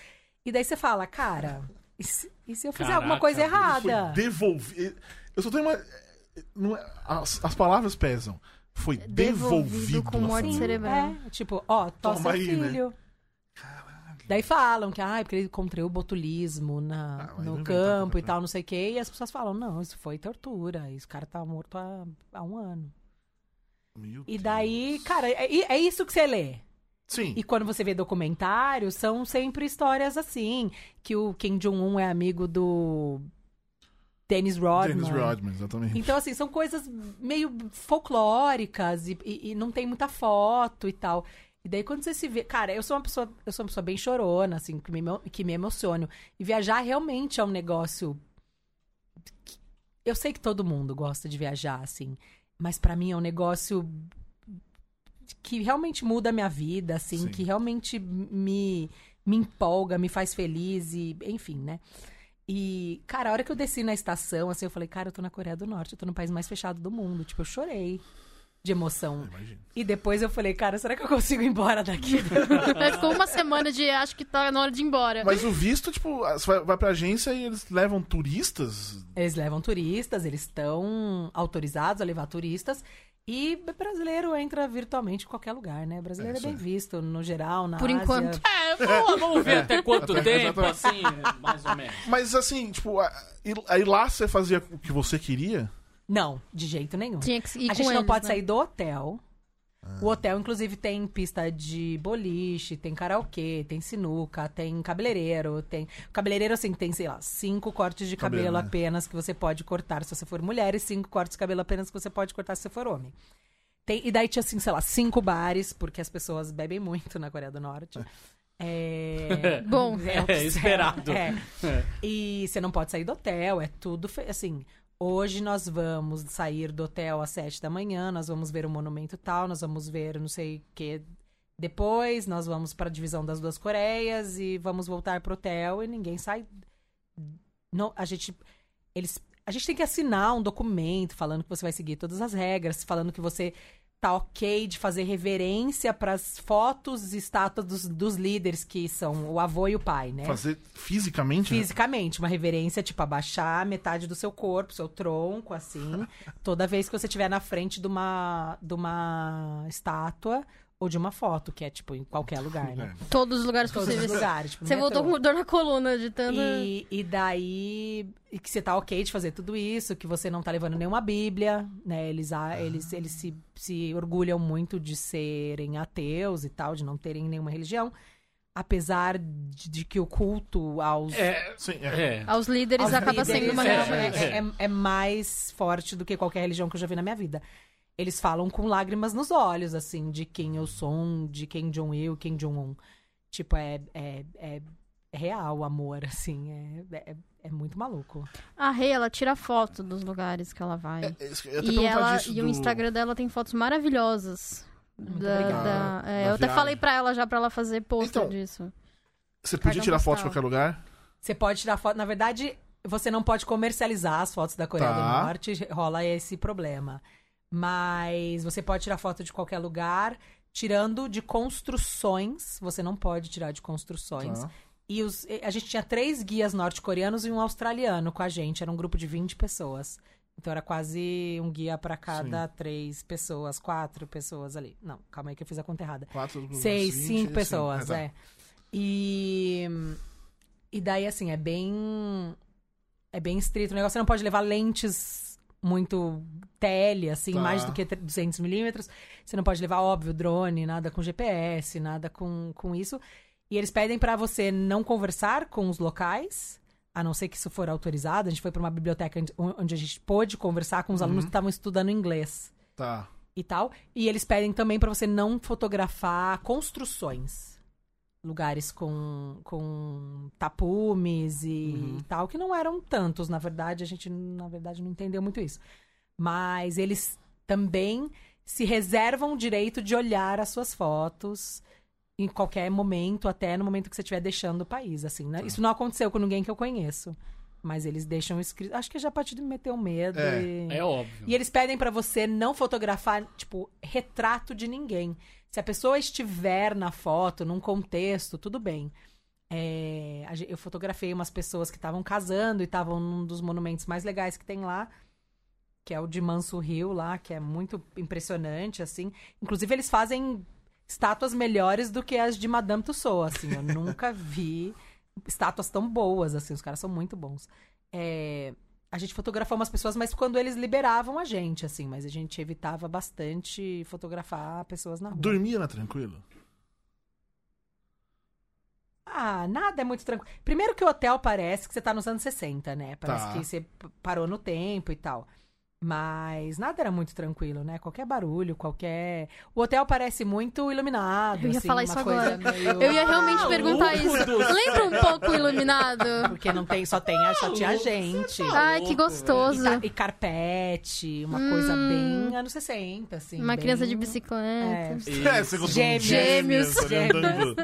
E daí você fala, cara, e se, e se eu fizer alguma Caraca, coisa bicho, Foi errada? devolvido. Eu só tenho uma. não é- as, as palavras pesam. Foi devolvido. Devolvido com morte família. cerebral. É, tipo, ó, Toma seu aí, né? filho. Daí falam que, ah, porque ele contraiu botulismo na, Ah, no campo e tal, não sei o quê. E as pessoas falam, não, isso foi tortura. Esse cara tá morto há, há um ano. Meu E Deus. daí, cara, é, é isso que você lê. Sim. E quando você vê documentários, são sempre histórias assim. Que o Kim Jong-un é amigo do Dennis Rodman. Dennis Rodman, exatamente. Então, assim, são coisas meio folclóricas e, e- e não tem muita foto e tal. E daí, quando você se vê. Cara, eu sou uma pessoa, eu sou uma pessoa bem chorona, assim, que me, que me emociono. E viajar realmente é um negócio. que- Eu sei que todo mundo gosta de viajar, assim. Mas pra mim é um negócio que realmente muda a minha vida, assim, Sim. que realmente me, me empolga, me faz feliz e, enfim, né? E, cara, a hora que eu desci na estação, assim, eu falei, cara, eu tô na Coreia do Norte, eu tô no país mais fechado do mundo. Tipo, eu chorei de emoção. Imagina. E depois eu falei, cara, será que eu consigo ir embora daqui? Ficou uma semana de acho que tá na hora de ir embora. Mas o visto, tipo, você vai, vai pra agência e eles levam turistas. Eles levam turistas, eles estão autorizados a levar turistas. E brasileiro entra virtualmente em qualquer lugar, né? Brasileiro É é, bem visto, no geral, na Por Ásia. enquanto. É, vamos, vamos ver até quanto Até- tempo, assim, mais ou menos. Mas assim, tipo, a- aí lá você fazia o que você queria? Não, de jeito nenhum. Tinha que ir a com gente não eles, pode né? sair do hotel. O hotel, inclusive, tem pista de boliche, tem karaokê, tem sinuca, tem cabeleireiro, tem. Cabeleireiro, assim, tem, sei lá, cinco cortes de cabelo, Cabelo, né? apenas que você pode cortar se você for mulher, e cinco cortes de cabelo apenas que você pode cortar se você for homem. Tem, e daí tinha, assim, sei lá, cinco bares, porque as pessoas bebem muito na Coreia do Norte. É. Bom. que É, esperado. É. É. E você não pode sair do hotel, é tudo fe- assim. Hoje nós vamos sair do hotel às sete da manhã, nós vamos ver o monumento tal, nós vamos ver não sei o que depois, nós vamos para a divisão das duas Coreias e vamos voltar pro hotel e ninguém sai. Não, a gente eles a gente tem que assinar um documento falando que você vai seguir todas as regras, falando que você tá ok de fazer reverência para as fotos e estátuas dos, dos líderes que são o avô e o pai, né? Fazer fisicamente? né? Fisicamente, uma reverência, tipo, abaixar metade do seu corpo, seu tronco, assim, toda vez que você estiver na frente de uma, de uma estátua ou de uma foto, que é, tipo, em qualquer lugar, né? É. Todos os lugares Todos os possíveis. lugares. Tipo, Você no voltou com dor na coluna de tanto. E, e daí, e que você tá ok de fazer tudo isso, que você não tá levando nenhuma bíblia, né? Eles, ah, eles, eles se, se orgulham muito de serem ateus e tal, de não terem nenhuma religião. Apesar de, de que o culto aos, É, Sim, é. é. Aos líderes aos acaba líderes sendo uma é, religião. é, é- é mais forte do que qualquer religião que eu já vi na minha vida. Eles falam com lágrimas nos olhos, assim, de quem eu sou, de quem Jong-il, quem Jong-un. Tipo, é, é, é, é real o amor, assim, é, é, é muito maluco. A Rei, ela tira foto dos lugares que ela vai. É, eu até e ela, e o do- Instagram dela tem fotos maravilhosas. Muito Da- obrigada. da- é, Da eu até viagem. falei pra ela já pra ela fazer pôster Então, disso. Você podia tirar foto de qualquer lugar? Você pode tirar foto. Na verdade, você não pode comercializar as fotos da Coreia Tá. do Norte, rola esse problema. Mas você pode tirar foto de qualquer lugar, tirando de construções. Você não pode tirar de construções. Tá. E os, a gente tinha três guias norte-coreanos e um australiano com a gente. Era um grupo de 20 pessoas. Então era quase um guia pra cada três pessoas, quatro pessoas ali. Não, calma aí que eu fiz a conta errada. Quatro, Seis, 20, cinco sim. pessoas, tá. é. E. E daí, assim, é bem. É bem estrito o negócio. Você não pode levar lentes muito tele, assim, Tá. mais do que 200 milímetros. Você não pode levar, óbvio, drone, nada com GPS, nada com, com isso. E eles pedem pra você não conversar com os locais, a não ser que isso for autorizado. A gente foi pra uma biblioteca onde- a gente pôde conversar com os Uhum. alunos que estavam estudando inglês Tá. e tal. E eles pedem também pra você não fotografar construções. Lugares com, com tapumes e Uhum. tal, que não eram tantos, na verdade. A gente, na verdade, não entendeu muito isso. Mas eles também se reservam o direito de olhar as suas fotos em qualquer momento, até no momento que você estiver deixando o país, assim, né? Isso não aconteceu com ninguém que eu conheço. Mas eles deixam escrito. Acho que é já a partir de meter o medo. É. e... É óbvio. E eles pedem pra você não fotografar, tipo, retrato de ninguém. Se a pessoa estiver na foto, num contexto, tudo bem. É, eu fotografei umas pessoas que estavam casando e estavam num dos monumentos mais legais que tem lá, que é o de Manso Rio lá, que é muito impressionante, assim. Inclusive, eles fazem estátuas melhores do que as de Madame Tussauds, assim. Eu nunca vi estátuas tão boas, assim. Os caras são muito bons. É, a gente fotografou umas pessoas, mas quando eles liberavam a gente, assim. Mas a gente evitava bastante fotografar pessoas na rua. Dormia na tranquilo? Ah, nada é muito tranquilo. Primeiro que o hotel parece que você tá nos anos 60, né? Parece Tá. que você parou no tempo e tal. Mas nada era muito tranquilo, né? Qualquer barulho, qualquer. O hotel parece muito iluminado. Eu ia assim, falar uma isso agora. meio- Eu ia realmente perguntar Maluco isso. Lembra um pouco o iluminado? Porque não tem, só tem a só tinha a gente. Ai, que E, gostoso. ta- e carpete, uma coisa bem anos 60, assim. Uma bem- criança de bicicleta. Isso. É, você Gêmeos. gêmeos. Gêmeos.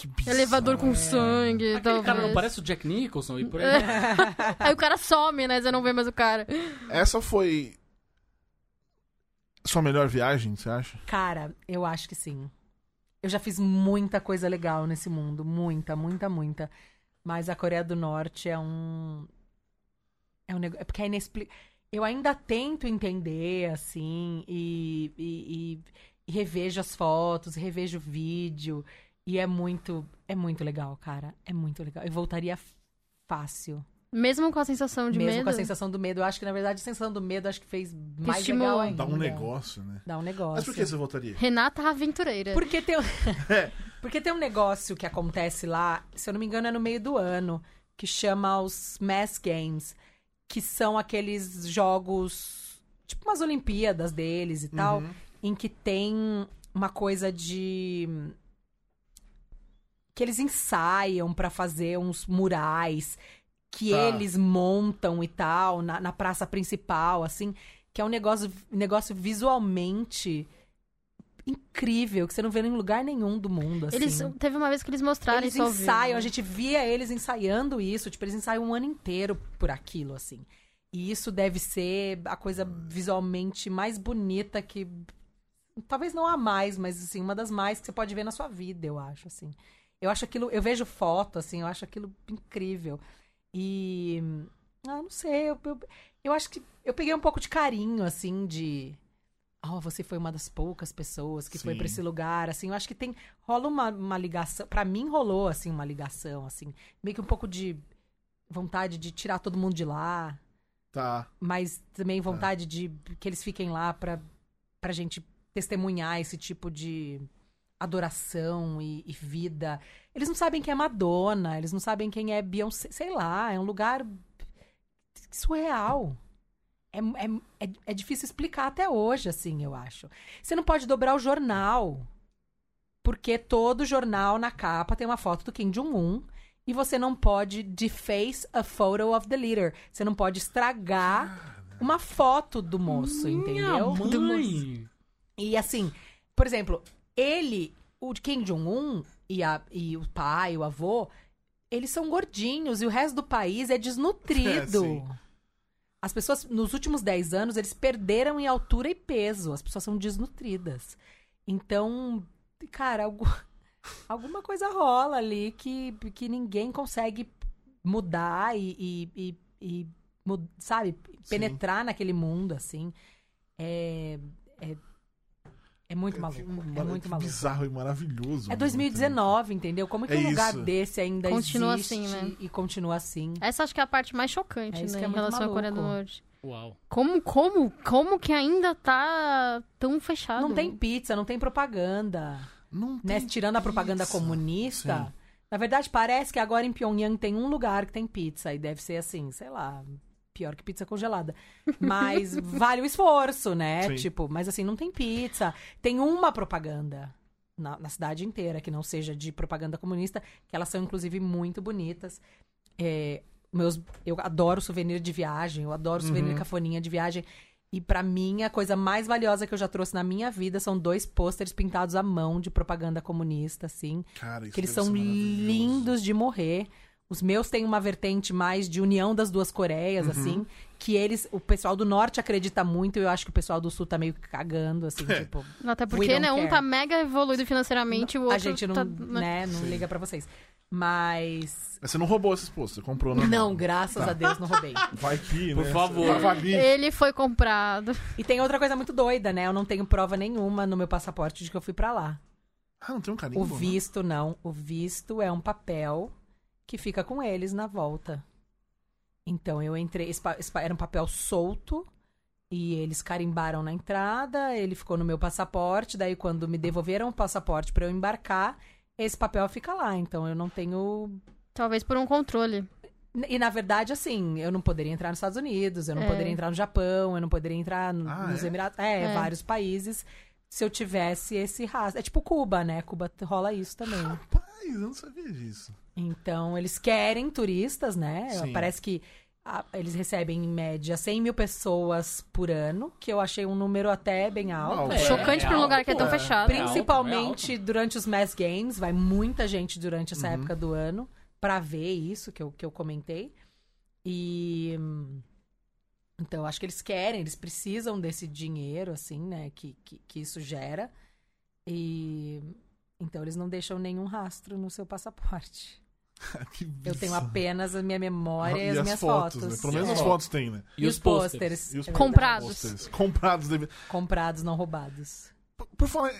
Que bizarro. Elevador com sangue, Aquele talvez. cara não parece o Jack Nicholson e por aí. Aí o cara some, né? Você não vê mais o cara. Essa foi sua melhor viagem, você acha? Cara, eu acho que sim. Eu já fiz muita coisa legal nesse mundo. Muita, muita, muita. Mas a Coreia do Norte é um. É um negócio. É porque é inexplicável. Eu ainda tento entender, assim, e, e, e- e revejo as fotos, revejo o vídeo. E é muito. É muito legal, cara. É muito legal. Eu voltaria fácil. Mesmo com a sensação de Mesmo medo. com a sensação do medo. Eu acho que, na verdade, a sensação do medo acho que fez mais estimulou. legal ainda. Dá um negócio, né? Dá um negócio. Mas por que você voltaria? Renata Aventureira. Porque tem, É. porque tem um negócio que acontece lá, se eu não me engano, é no meio do ano, que chama os Mass Games, que são aqueles jogos, tipo umas Olimpíadas deles e tal, Uhum. em que tem uma coisa de. Que eles ensaiam pra fazer uns murais que Tá. eles montam e tal, na, na praça principal, assim, que é um negócio, negócio visualmente incrível, que você não vê em lugar nenhum do mundo, assim. Eles, teve uma vez que eles mostraram Eles isso ensaiam, a gente via eles ensaiando isso, tipo, eles ensaiam um ano inteiro por aquilo, assim. E isso deve ser a coisa visualmente mais bonita que. Talvez não a mais, mas assim, uma das mais que você pode ver na sua vida, eu acho, assim. Eu acho aquilo. Eu vejo foto, assim, eu acho aquilo incrível. E. Ah, não sei, eu, eu, eu acho que. Eu peguei um pouco de carinho, assim, de. Oh, você foi uma das poucas pessoas que foi Sim. pra esse lugar, assim. Eu acho que tem. Rola uma, uma ligação. Pra mim, rolou, assim, uma ligação, assim. Meio que um pouco de vontade de tirar todo mundo de lá Tá. mas também vontade de que eles fiquem lá pra, pra gente testemunhar esse tipo de adoração e, e vida. Eles não sabem quem é Madonna, eles não sabem quem é Beyoncé, sei lá, é um lugar surreal. É, é, é, é difícil explicar até hoje, assim, eu acho. Você não pode dobrar o jornal, porque todo jornal na capa tem uma foto do Kim Jong-un e você não pode deface a photo of the leader. Você não pode estragar uma foto do moço, entendeu? Mãe. E assim, por exemplo, ele, o Kim Jong-un e, a- e o pai, o avô, eles são gordinhos e o resto do país é desnutrido. É, sim. As pessoas, nos últimos 10 anos, eles perderam em altura e peso. As pessoas são desnutridas. Então, cara, algu- alguma coisa rola ali que, que ninguém consegue mudar e, e, e- e sabe, penetrar naquele mundo, assim. É, é, é muito maluco. É muito que maluco. bizarro e maravilhoso. É 2019, entendeu? Como que É um lugar isso. desse ainda Continua existe assim, né? e continua assim? Essa acho que é a parte mais chocante, É isso né, que é em muito relação à Coreia do. Norte. Uau. Como, como, como que ainda tá tão fechado? Não tem pizza, não tem propaganda. Não Né? tem Tirando a propaganda pizza. comunista. Sim. Na verdade, parece que agora em Pyongyang tem um lugar que tem pizza. E deve ser assim, sei lá, pior que pizza congelada. Mas vale o esforço, né? Sim. Tipo, mas assim, não tem pizza. Tem uma propaganda na, na cidade inteira, que não seja de propaganda comunista, que elas são, inclusive, muito bonitas. É, meus, eu adoro souvenir de viagem, eu adoro souvenir Uhum. cafoninha de viagem. E pra mim, a coisa mais valiosa que eu já trouxe na minha vida são dois pôsteres pintados à mão de propaganda comunista, assim. Cara, isso Que eles são lindos de morrer. Os meus têm uma vertente mais de união das duas Coreias, Uhum. assim. Que eles, o pessoal do norte acredita muito, e eu acho que o pessoal do sul tá meio que cagando, assim, É. tipo. Até porque, né, um care. tá mega evoluído financeiramente, o outro a gente não, tá... né, não liga pra vocês. Mas. Mas você não roubou esses postos, você comprou normal. Não, graças a Deus, não roubei. Vai que, Por né? favor. Tava ali. Ele foi comprado. E tem outra coisa muito doida, né? Eu não tenho prova nenhuma no meu passaporte de que eu fui pra lá. Ah, não tem um carimbo? O né? visto, não. O visto é um papel que fica com eles na volta. Então eu entrei. Era um papel solto. E eles carimbaram na entrada, ele ficou no meu passaporte. Daí, quando me devolveram o passaporte pra eu embarcar, esse papel fica lá. Então eu não tenho. Talvez por um controle. E na verdade, assim, eu não poderia entrar nos Estados Unidos, eu não É. poderia entrar no Japão, eu não poderia entrar no- Ah, nos é? Emirados. É, É. vários países. Se eu tivesse esse rastro. É tipo Cuba, né? Cuba rola isso também. Rapaz, eu não sabia disso. Então, eles querem turistas, né? Sim. Parece que ah, eles recebem, em média, 100 mil pessoas por ano, que eu achei um número até bem alto. Alto, É, Chocante é pra um lugar que é alto, tão é. fechado. alto, Principalmente é durante os Mass Games, vai muita gente durante essa Uhum. época do ano pra ver isso que eu, que eu comentei. E. Então, acho que eles querem, eles precisam desse dinheiro, assim, né, que, que, que isso gera. E. Então, eles não deixam nenhum rastro no seu passaporte. que Eu tenho apenas a minha memória e, e as minhas fotos, fotos. né? Pelo menos É. as fotos tem, né? E, os pôsteres. E os é Comprados. Posters. Comprados. deve- Comprados, não roubados. Por, por falar,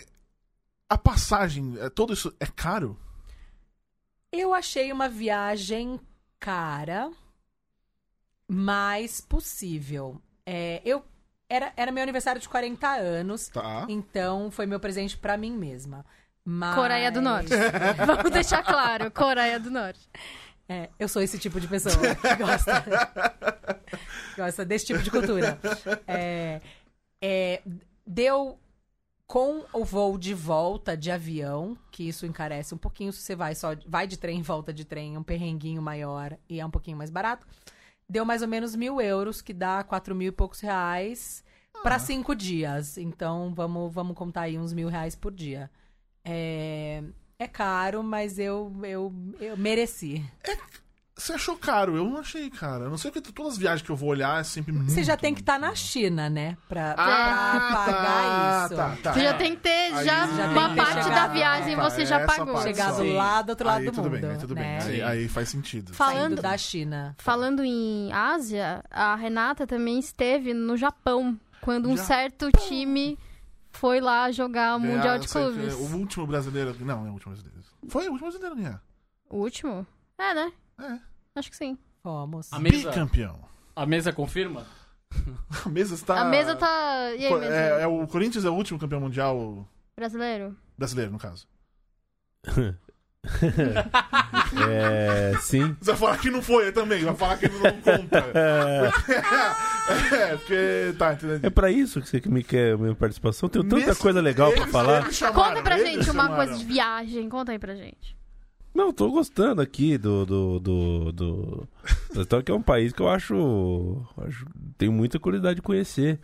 a passagem, é, tudo isso é caro? Eu achei uma viagem cara, mas possível. É, eu era, era meu aniversário de 40 anos, Tá. então foi meu presente pra mim mesma. Mas... Coreia do Norte. Vamos deixar claro, Coreia do Norte. É, eu sou esse tipo de pessoa que gosta, gosta desse tipo de cultura. É, é, deu com o voo de volta de avião, que isso encarece um pouquinho se você vai só vai de trem, volta de trem, é um perrenguinho maior e é um pouquinho mais barato. Deu mais ou menos mil euros, que dá quatro mil e poucos reais pra cinco dias. Então vamos, vamos contar aí uns mil reais por dia. É, é caro, mas eu, eu, eu mereci. Você achou caro? Eu não achei, cara. Eu não sei porque todas as viagens que eu vou olhar é sempre muito. Você já tem que estar na muito China, né? Pra, Ah, pra pagar isso. Tá, tá. Você já tem que ter Aí já, já uma que ter parte da chegado- viagem Tá, você já pagou. parte, Chegar do Sim. lado do outro lado aí do tudo mundo. bem, aí tudo né? bem. Aí, aí faz sentido. Falando- Saindo da China. Falando em Ásia, a Renata também esteve no Japão, quando um Já- certo time foi lá jogar o Mundial de Clubes. O último brasileiro. Não, é o último brasileiro. Foi o último brasileiro, né? O último? É, né? É. Acho que sim. Fomos. A mesa, Bicampeão. a mesa confirma? A mesa está. A mesa tá. E aí, mesa? é, é o Corinthians é o último campeão mundial Brasileiro? brasileiro, no caso. É, sim. Você vai falar que não foi também, vai falar que ele não conta. é, porque. Tá, entendeu? É pra isso que você me quer a minha participação? Tenho tanta Nesse- coisa legal pra falar. chamaram, Conta pra gente uma chamaram. coisa de viagem. Conta aí pra gente. Não, tô gostando aqui do. do, do, do... Então, que é um país que eu acho, acho. Tenho muita curiosidade de conhecer.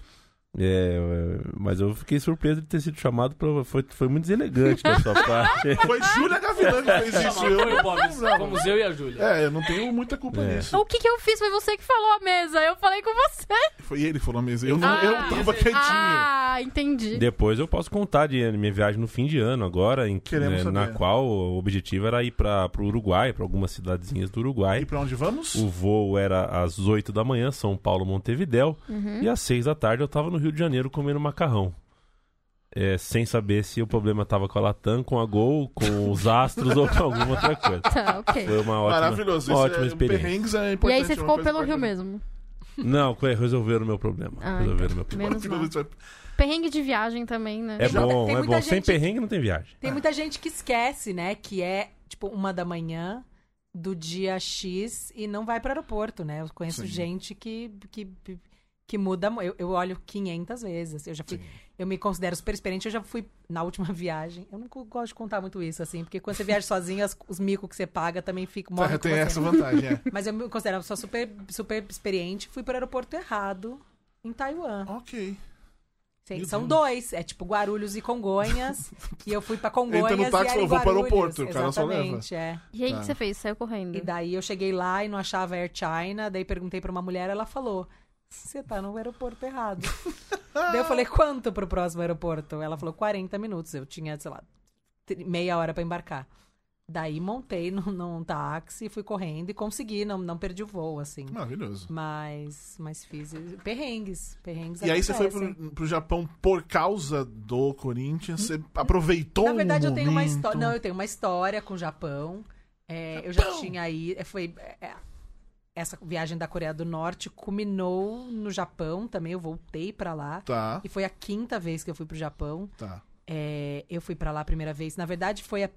É, é, mas eu fiquei surpreso de ter sido chamado pra. Foi, foi muito deselegante da sua parte. Foi Júlia Gavilã que fez isso. foi Eu, o Bob. Fomos eu e a Júlia. é, eu não tenho muita culpa É. nisso. O que que eu fiz? Foi você que falou a mesa. Eu falei com você. Foi ele que falou mesmo. Eu, não, Ah, eu tava quietinho. Ah, entendi. Depois eu posso contar de minha viagem no fim de ano agora, em, Queremos né, na qual o objetivo era ir para o Uruguai, para algumas cidadezinhas do Uruguai. E pra onde vamos? O voo era às 8 da manhã, São Paulo, Montevidéu. Uhum. E às 6 da tarde eu tava no Rio de Janeiro comendo macarrão. É, sem saber se o problema tava com a Latam, com a Gol, com os Astros ou com alguma outra coisa. Tá, ok. Foi uma ótima, Maravilhoso. uma Isso ótima é, experiência. é E aí você é ficou pelo Rio mesmo. Não, resolveram o meu problema. Ah, resolveram o então. meu problema. Menos mal. Perrengue de viagem também, né? É bom, tem é bom. Sem gente- perrengue não tem viagem. Tem muita gente que esquece, né? Que é, tipo, uma da manhã do dia X e não vai pro aeroporto, né? Eu conheço Sim. gente que, que, que muda. mu- Eu, eu olho 500 vezes. Eu já fui. Eu me considero super experiente. Eu já fui na última viagem. Eu não gosto de contar muito isso, assim, porque quando você viaja sozinho, as- os micos que você paga também ficam. tem você. essa vantagem, é. Mas eu me considero uma pessoa super, super experiente. Fui pro aeroporto errado em Taiwan. ok. Sim, são Deus. dois. É tipo Guarulhos e Congonhas. e eu fui pra Congonhas Entra no táxi e falou, "Vou pro Guarulhos". aeroporto, o cara só leva. Exatamente, é. E aí o Tá. que você fez? Saiu correndo. E daí eu cheguei lá e não achava Air China. Daí perguntei pra uma mulher, ela falou: Você tá no aeroporto errado. daí eu falei: Quanto pro próximo aeroporto? Ela falou: 40 minutos. Eu tinha, sei lá, meia hora pra embarcar. Daí montei num, num táxi, fui correndo e consegui, não, não perdi o voo, assim. Maravilhoso. Mas, mas fiz perrengues. Perrengues E aí você foi pro, pro Japão por causa do Corinthians, você aproveitou Na verdade, o eu tenho uma história. Não, eu tenho uma história com o Japão. É, eu já tinha ido. é, Foi. é, é, essa viagem da Coreia do Norte culminou no Japão também. Eu voltei pra lá. Tá, E foi a quinta vez que eu fui pro Japão. tá. É, eu fui pra lá a primeira vez. Na verdade, foi a,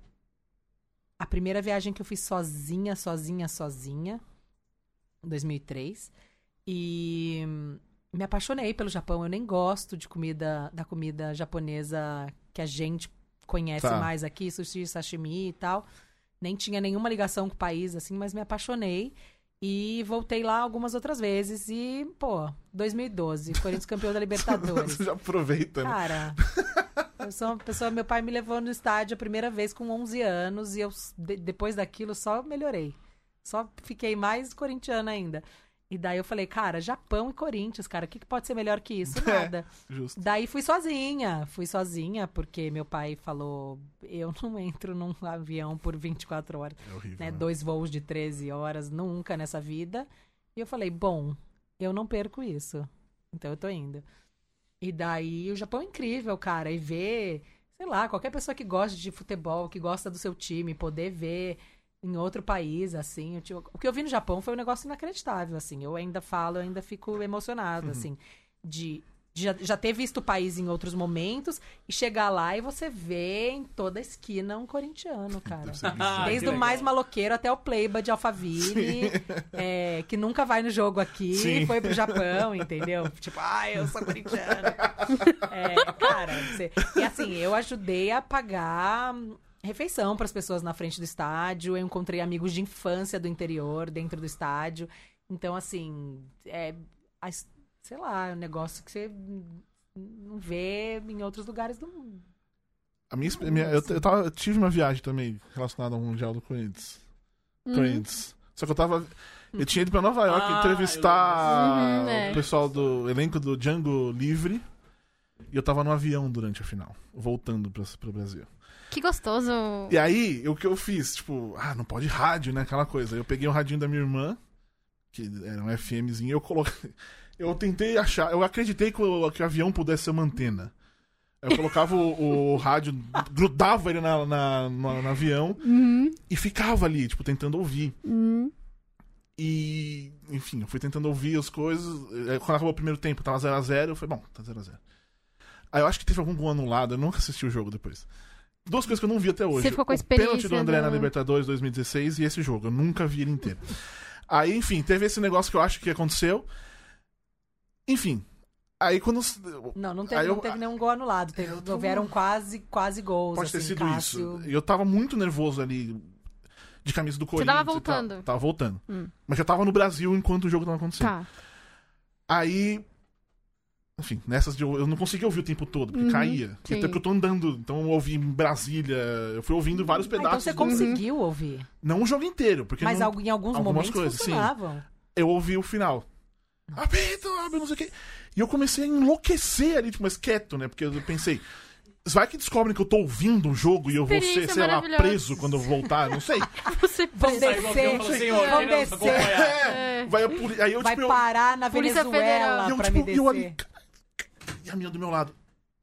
a primeira viagem que eu fiz sozinha, sozinha, sozinha. Em 2003. E me apaixonei pelo Japão. Eu nem gosto de comida, da comida japonesa que a gente conhece Tá. mais aqui, sushi, sashimi e tal. Nem tinha nenhuma ligação com o país, assim, mas me apaixonei. E voltei lá algumas outras vezes. E, pô, 2012, Corinthians campeão da Libertadores. Você já aproveita, né? Cara, eu sou uma pessoa. Meu pai me levou no estádio a primeira vez com 11 anos e eu, de- depois daquilo, só melhorei. Só fiquei mais corintiana ainda. E daí eu falei, cara, Japão e Corinthians, cara, o que, que pode ser melhor que isso? É. Nada. Justo. Daí fui sozinha. Fui sozinha porque meu pai falou: eu não entro num avião por 24 horas É horrível. né, né? dois voos de 13 horas, nunca nessa vida. E eu falei, bom, eu não perco isso. Então eu tô indo. E daí o Japão é incrível, cara. E ver, sei lá, qualquer pessoa que gosta de futebol, que gosta do seu time, poder ver em outro país, assim. tive- o que eu vi no Japão foi um negócio inacreditável, assim. Eu ainda falo, eu ainda fico emocionado, assim. De, de já, já ter visto o país em outros momentos e chegar lá e você vê em toda a esquina um corintiano, cara. Ah, Desde o mais maloqueiro até o playboy de Alphaville, é, que nunca vai no jogo aqui, Sim. foi pro Japão, entendeu? Tipo, ai, eu sou corintiano. É, cara, você... e assim, eu ajudei a pagar refeição para as pessoas na frente do estádio, eu encontrei amigos de infância do interior dentro do estádio. Então, assim, é, sei lá, é um negócio que você não vê em outros lugares do mundo. A minha, minha- eu, eu, tava- eu tive uma viagem também relacionada ao Mundial do Corinthians. Uhum. Corinthians. Só que eu tava. Eu tinha ido pra Nova York Ah, entrevistar. Uhum, é. o pessoal do elenco do Django Livre. E eu tava no avião durante a final, voltando pra, pro Brasil. Que gostoso. E aí, o que eu fiz? Tipo, ah, não pode rádio, né? Aquela coisa. Eu peguei um radinho da minha irmã, que era um FMzinho, e eu coloquei. Eu tentei achar. Eu acreditei que o, que o avião pudesse ser uma antena. Eu colocava o, o rádio, grudava ele na, na- no- no avião Uhum, e ficava ali, tipo, tentando ouvir. uhum. E, enfim, eu fui tentando ouvir as coisas. Eh, Quando acabou o primeiro tempo, tava 0x0. Eu falei, bom, tá 0x0. Aí eu acho que teve algum gol anulado, eu nunca assisti o jogo depois. Duas coisas que eu não vi até hoje. Você ficou com a o pênalti do experiência André na do- Libertadores 2016 e esse jogo. Eu nunca vi ele inteiro. Aí, enfim, teve esse negócio que eu acho que aconteceu. Enfim. Aí quando. Não, não teve, Aí não eu- teve nenhum gol anulado. Teve, eu tô- Houveram quase, quase gols. Pode ter assim, sido Cássio- isso. E eu tava muito nervoso ali. De camisa do Corinthians. tava e tal. voltando? Tava voltando. Hum. Mas já tava no Brasil enquanto o jogo tava acontecendo. Tá. Aí. Enfim, nessas de eu, eu não conseguia ouvir o tempo todo, porque Uhum, caía. sim. Até porque eu tô andando, então eu ouvi em Brasília, eu fui ouvindo vários Ah, então pedaços. você do- conseguiu ouvir. Não o jogo inteiro, porque Mas não- em alguns algumas momentos coisas, sim. funcionavam. eu ouvi o final. Apito, abre, não sei o quê. E eu comecei a enlouquecer ali, tipo, mas quieto, né? Porque eu pensei, vai que descobrem que eu tô ouvindo o jogo e eu vou ser, sei lá, preso quando eu voltar, não sei. Você Vão e descer, fala, "Senhor, vão descer. acompanhar." É, vai a poli- aí eu, Vai tipo, eu- parar na Polícia Venezuela E eu, pra tipo, me e eu ali. E a minha do meu lado.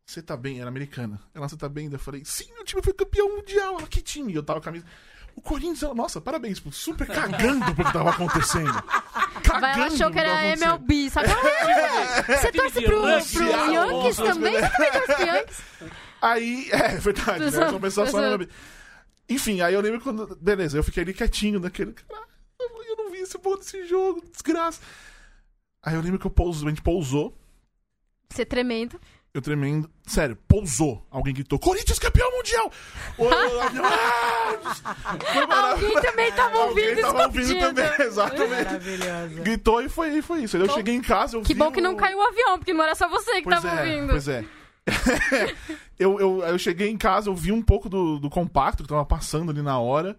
Você tá bem? Era americana. Ela, você tá bem? Eu falei, sim, meu time foi campeão mundial. Ela, que time? E eu tava com a camisa. O Corinthians, ela, nossa, parabéns, tipo, super cagando pro que tava acontecendo. Cagando ela achou que era. MLB, sabe? Ah, Você torce pro, pro Yankees Boston, também? Você também torce pro Yankees? Aí, é verdade, né? Na exato. MLB. Enfim, aí eu lembro quando. Beleza, eu fiquei ali quietinho naquele. Caralho, eu não vi esse porra desse jogo, desgraça. Aí eu lembro que eu pouso, a gente pousou. Você tremendo. Eu tremendo. Sério, pousou. Alguém gritou: Corinthians campeão mundial! O avião, ah! Foi maravilhoso. Alguém também tava Alguém ouvindo tava ouvindo também, exatamente. Maravilhoso. Gritou e foi, foi isso. Aí eu cheguei em casa, eu Que vi bom que não o- caiu o avião, porque não era só você que Pois tava é, ouvindo. Pois é. eu, eu, eu cheguei em casa, eu vi um pouco do, do compacto que tava passando ali na hora.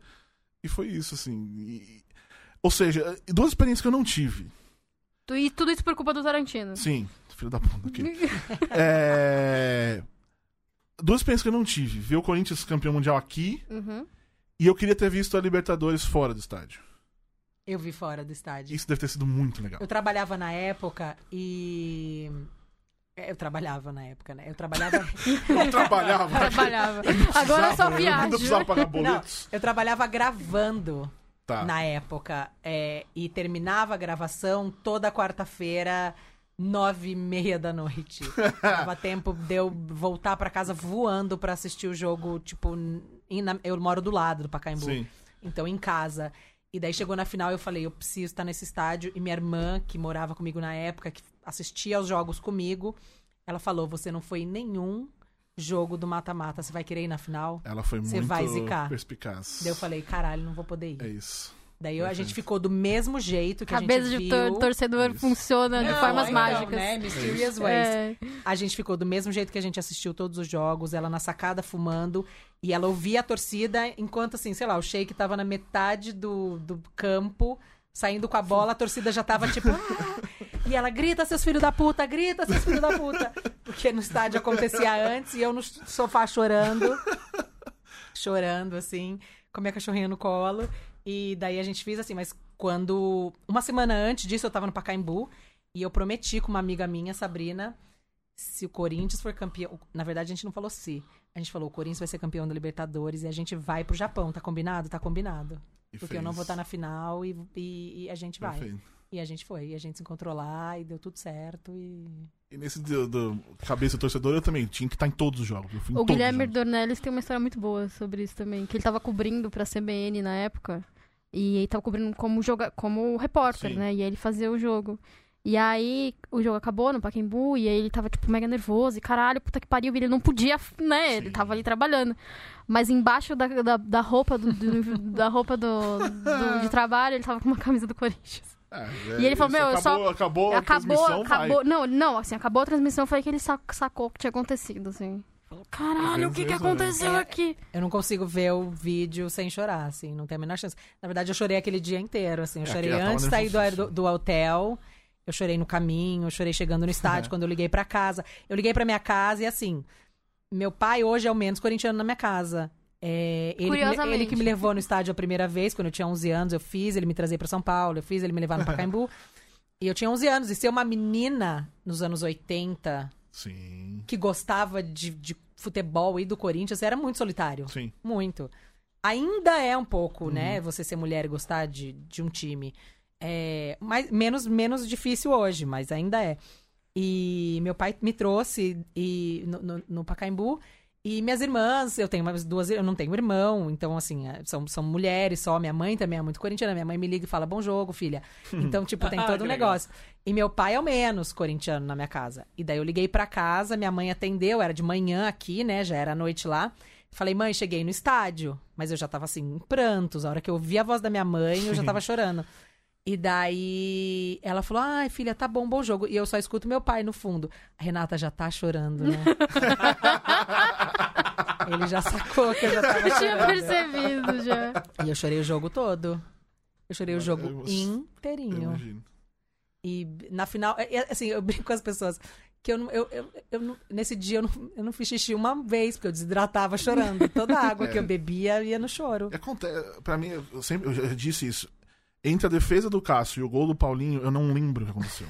E foi isso, assim. E- ou seja, duas experiências que eu não tive. E tudo isso por culpa do Tarantino. Sim, filho da puta aqui. É... Duas experiências que eu não tive. Ver o Corinthians campeão mundial aqui Uhum. e eu queria ter visto a Libertadores fora do estádio. Eu vi fora do estádio. Isso deve ter sido muito legal. Eu trabalhava na época e. É, Eu trabalhava na época, né? Eu trabalhava. Eu trabalhava. Trabalhava. Agora eu só Precisava, eu viajo. Não precisava pagar Não, boletos. eu trabalhava gravando Tá. na época. é, e terminava a gravação toda quarta-feira, nove e meia da noite. Dava tempo de eu voltar pra casa voando pra assistir o jogo, tipo, na- eu moro do lado do Pacaembu. Sim. Então, em casa. E daí chegou na final eu falei, eu preciso estar nesse estádio. E minha irmã, que morava comigo na época, que assistia aos jogos comigo, ela falou: você não foi em nenhum jogo do mata-mata, você vai querer ir na final? Ela foi Você muito vai zicar. perspicaz. Daí eu falei, caralho, não vou poder ir. É isso. Daí a gente Perfeito. ficou do mesmo jeito que Cabeça a gente de viu. tor- torcedor Isso. funciona de Não, formas então, mágicas. Né? Mysterious ways. É. A gente ficou do mesmo jeito que a gente assistiu todos os jogos, ela na sacada fumando, e ela ouvia a torcida enquanto, assim, sei lá, o Sheik tava na metade do, do campo, saindo com a bola, a torcida já tava tipo. "Ah!" E ela grita, seus filhos da puta, grita, seus filhos da puta. Porque no estádio acontecia antes e eu no sofá chorando. chorando, assim, com a minha cachorrinha no colo. E daí a gente fez assim, mas quando. Uma semana antes disso, eu tava no Pacaembu e eu prometi com uma amiga minha, Sabrina, se o Corinthians for campeão. Na verdade, a gente não falou se. A gente falou, o Corinthians vai ser campeão da Libertadores e a gente vai pro Japão. Tá combinado? Tá combinado. E Porque eu não fez. vou estar na final e, e- e a gente vai. Perfeito. E a gente foi. E a gente se encontrou lá e deu tudo certo. E. E nesse do, do cabeça do torcedor, eu também tinha que estar em todos os jogos. Eu fui em O Guilherme. Dornelles tem uma história muito boa sobre isso também. Que ele tava cobrindo pra CBN na época. E ele tava cobrindo como, joga... como repórter, Sim. né? E aí ele fazia o jogo. E aí o jogo acabou no Pacaembu e aí ele tava, tipo, mega nervoso. E caralho, puta que pariu. Ele não podia, né? Ele Sim. tava ali trabalhando. Mas embaixo da, da, da roupa, do, do- da roupa do, do- de trabalho, ele tava com uma camisa do Corinthians. É, E ele falou, isso meu, eu acabou, só- acabou a acabou, transmissão, acabou. Não, não, assim, acabou a transmissão, foi que ele sac- sacou o que tinha acontecido, assim. Falou, caralho, o que que aconteceu É, aqui? Eu não consigo ver o vídeo sem chorar, assim, não tem a menor chance. Na verdade, eu chorei aquele dia inteiro, assim. Eu É, chorei tava antes de sair do, do, do hotel, eu chorei no caminho, eu chorei chegando no estádio, É. quando eu liguei pra casa. Eu liguei pra minha casa e, assim, meu pai hoje é o menos corintiano na minha casa. É, ele, que me- Curiosamente. ele que me levou no estádio a primeira vez, quando eu tinha 11 anos, eu fiz, ele me trazia pra São Paulo, eu fiz ele me levar no Pacaembu. e eu tinha 11 anos, e ser uma menina nos anos 80 Sim, que gostava de, de futebol e do Corinthians era muito solitário. sim. Muito. Ainda é um Uhum. pouco, né? Você ser mulher e gostar de, de um time. É, mais, menos, menos difícil hoje, mas ainda é. E meu pai me trouxe e, no, no, no Pacaembu. E minhas irmãs, eu tenho umas duas, eu não tenho irmão, então assim, é, são, são mulheres só. Minha mãe também é muito corintiana. Minha mãe me liga e fala: bom jogo, filha. Então, tipo, tem Ah, todo um negócio. E meu pai é o menos corintiano na minha casa. E daí eu liguei pra casa, minha mãe atendeu, era de manhã aqui, né? Já era noite lá. Falei, mãe, cheguei no estádio. Mas eu já tava assim, em prantos. A hora que eu ouvi a voz da minha mãe, eu já tava chorando. E daí ela falou: ai, filha, tá bom, bom jogo. E eu só escuto meu pai no fundo. A Renata já tá chorando, né? Ele já sacou que eu já tava Eu tinha chorando. percebido já. E eu chorei o jogo todo. Eu chorei o jogo Eu- eu inteirinho. imagino. E na final, é- é, assim, eu brinco com as pessoas que eu, não- eu, eu, eu não- nesse dia eu não, eu não fiz xixi uma vez, porque eu desidratava chorando. Toda a água que eu bebia ia no choro. Acontece, pra mim, eu sempre eu já disse isso. Entre a defesa do Cássio e o gol do Paulinho, eu não lembro o que aconteceu.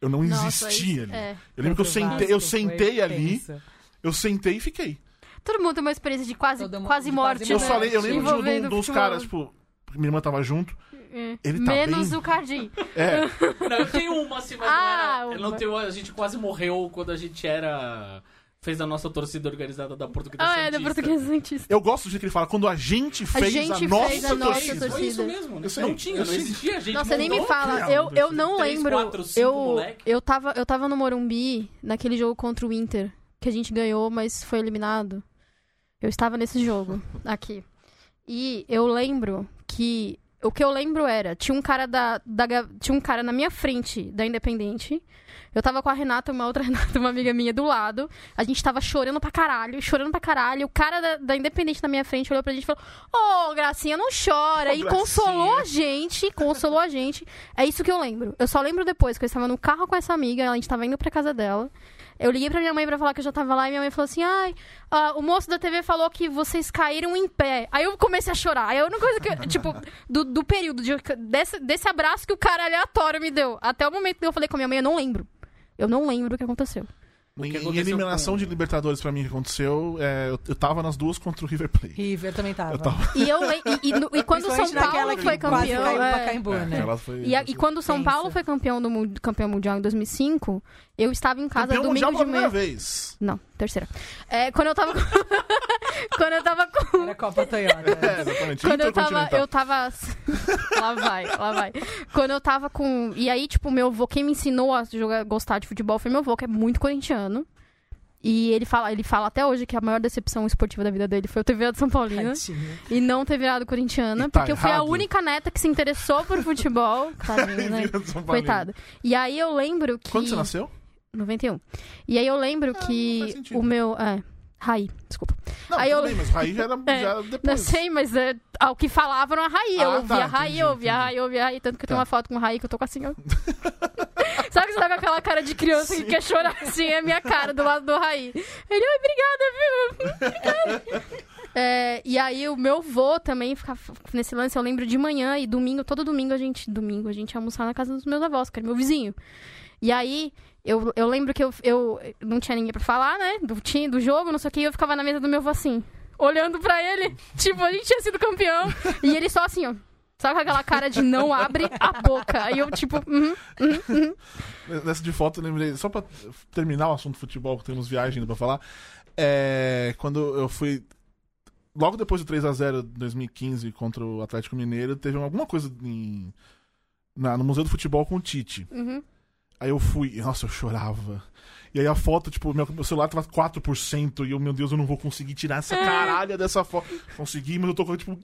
Eu não Nossa, existia isso- ali. é. Eu lembro que eu sentei, eu sentei ali, tenso. eu sentei e fiquei. Todo mundo tem uma experiência de quase, Todo mundo- quase de morte, quase Eu né? falei, eu lembro de um, Envolvendo dos futebol. caras, tipo, minha irmã tava junto. É. Ele tá Menos bem? o Cardim. É, Não, eu tenho uma assim, mas Ah, não era. Eu não uma. tenho, a gente quase morreu quando a gente era. Fez a nossa torcida organizada da Portuguesa Ah, é, da. Portuguesa Santista. eu gosto do jeito que ele fala, quando a gente fez a, gente nossa, fez a nossa torcida. Foi isso mesmo, né? Não tinha, eu não existia, a gente Nossa, nem me fala. Eu, eu não Três, lembro. quatro, cinco eu, moleque. eu, tava, eu tava no Morumbi, naquele jogo contra o Inter, que a gente ganhou, mas foi eliminado. Eu estava nesse jogo, aqui. E eu lembro que. O que eu lembro era, tinha um cara da, da tinha um cara na minha frente da Independente. Eu tava com a Renata, uma outra Renata, uma amiga minha do lado. A gente tava chorando pra caralho, chorando pra caralho. O cara da, da Independente na minha frente olhou pra gente e falou: Ô, Gracinha, não chora. Ô, e Gracinha. consolou a gente, consolou a gente. É isso que eu lembro. Eu só lembro depois que eu estava no carro com essa amiga, a gente tava indo pra casa dela. Eu liguei pra minha mãe pra falar que eu já tava lá e minha mãe falou assim: ai, ah, o moço da TV falou que vocês caíram em pé. Aí eu comecei a chorar. Aí a única coisa que, tipo, do, do período, de, desse, desse abraço que o cara aleatório me deu. Até o momento que eu falei com a minha mãe, eu não lembro. Eu não lembro o que aconteceu. Em, que em eliminação com- de Libertadores pra mim que aconteceu, é, eu, eu tava nas duas contra o River Plate. River também tava. Eu tava. E, eu, e, e no- e quando o São Paulo foi campeão. é, pra Caimbu, né? foi, E, a- e quando o São. Paulo foi campeão, do, campeão mundial em 2005, eu estava em casa Campeão domingo de manhã. vez. Não, terceira. É, quando eu tava quando eu tava com... Era Copa Toyota. É, exatamente. Quando eu tava, eu tava. lá vai, lá vai. Quando eu tava com. E aí, tipo, meu avô, quem me ensinou a jogar, gostar de futebol foi meu avô, que é muito corintiano. E ele fala, ele fala até hoje que a maior decepção esportiva da vida dele foi eu ter virado São Paulina e não ter virado corintiana, tá porque eu fui a errado. única neta que se interessou por futebol. Tadinho, né? Coitada. E aí eu lembro que. Quando você nasceu? 91. E aí eu lembro não faz que o meu. É. Raí, desculpa. Não, Aí eu- bem, mas Raí já era, É, já era Não depois. sei, mas é, ao que falavam a Raí. Eu Ah, ouvia tá, a Raí, eu ouvia. Raí, eu ouvia Raí. Tanto que eu tenho Tá. uma foto com Raí que eu tô com assim, ó. Sabe que você tá com aquela cara de criança que quer chorar assim? É a minha cara do lado do Raí. Ele, ai, obrigada, viu? Obrigada. É, e aí o meu vô também ficava nesse lance, eu lembro de manhã e domingo, todo domingo a gente, domingo a gente ia almoçar na casa dos meus avós, que era meu vizinho. E aí, eu, eu lembro que eu, eu não tinha ninguém pra falar, né? Do time, do jogo, não sei o que, e eu ficava na mesa do meu avô assim, olhando pra ele, tipo, a gente tinha sido campeão. E ele só assim, ó. Sabe com aquela cara de não abre a boca? Aí eu, tipo, uhum, uhum, uhum. Nessa de foto, eu lembrei, só pra terminar o assunto futebol, que temos viagem ainda pra falar. É, quando eu fui. Logo depois do 3x0 de 2015 contra o Atlético Mineiro, teve alguma coisa em, na- no Museu do Futebol com o Tite. uhum. Aí eu fui, nossa, eu chorava. E aí a foto, tipo, meu, meu celular tava 4%, e eu, meu Deus, eu não vou conseguir tirar essa caralha dessa foto. Consegui, mas eu tô com, tipo,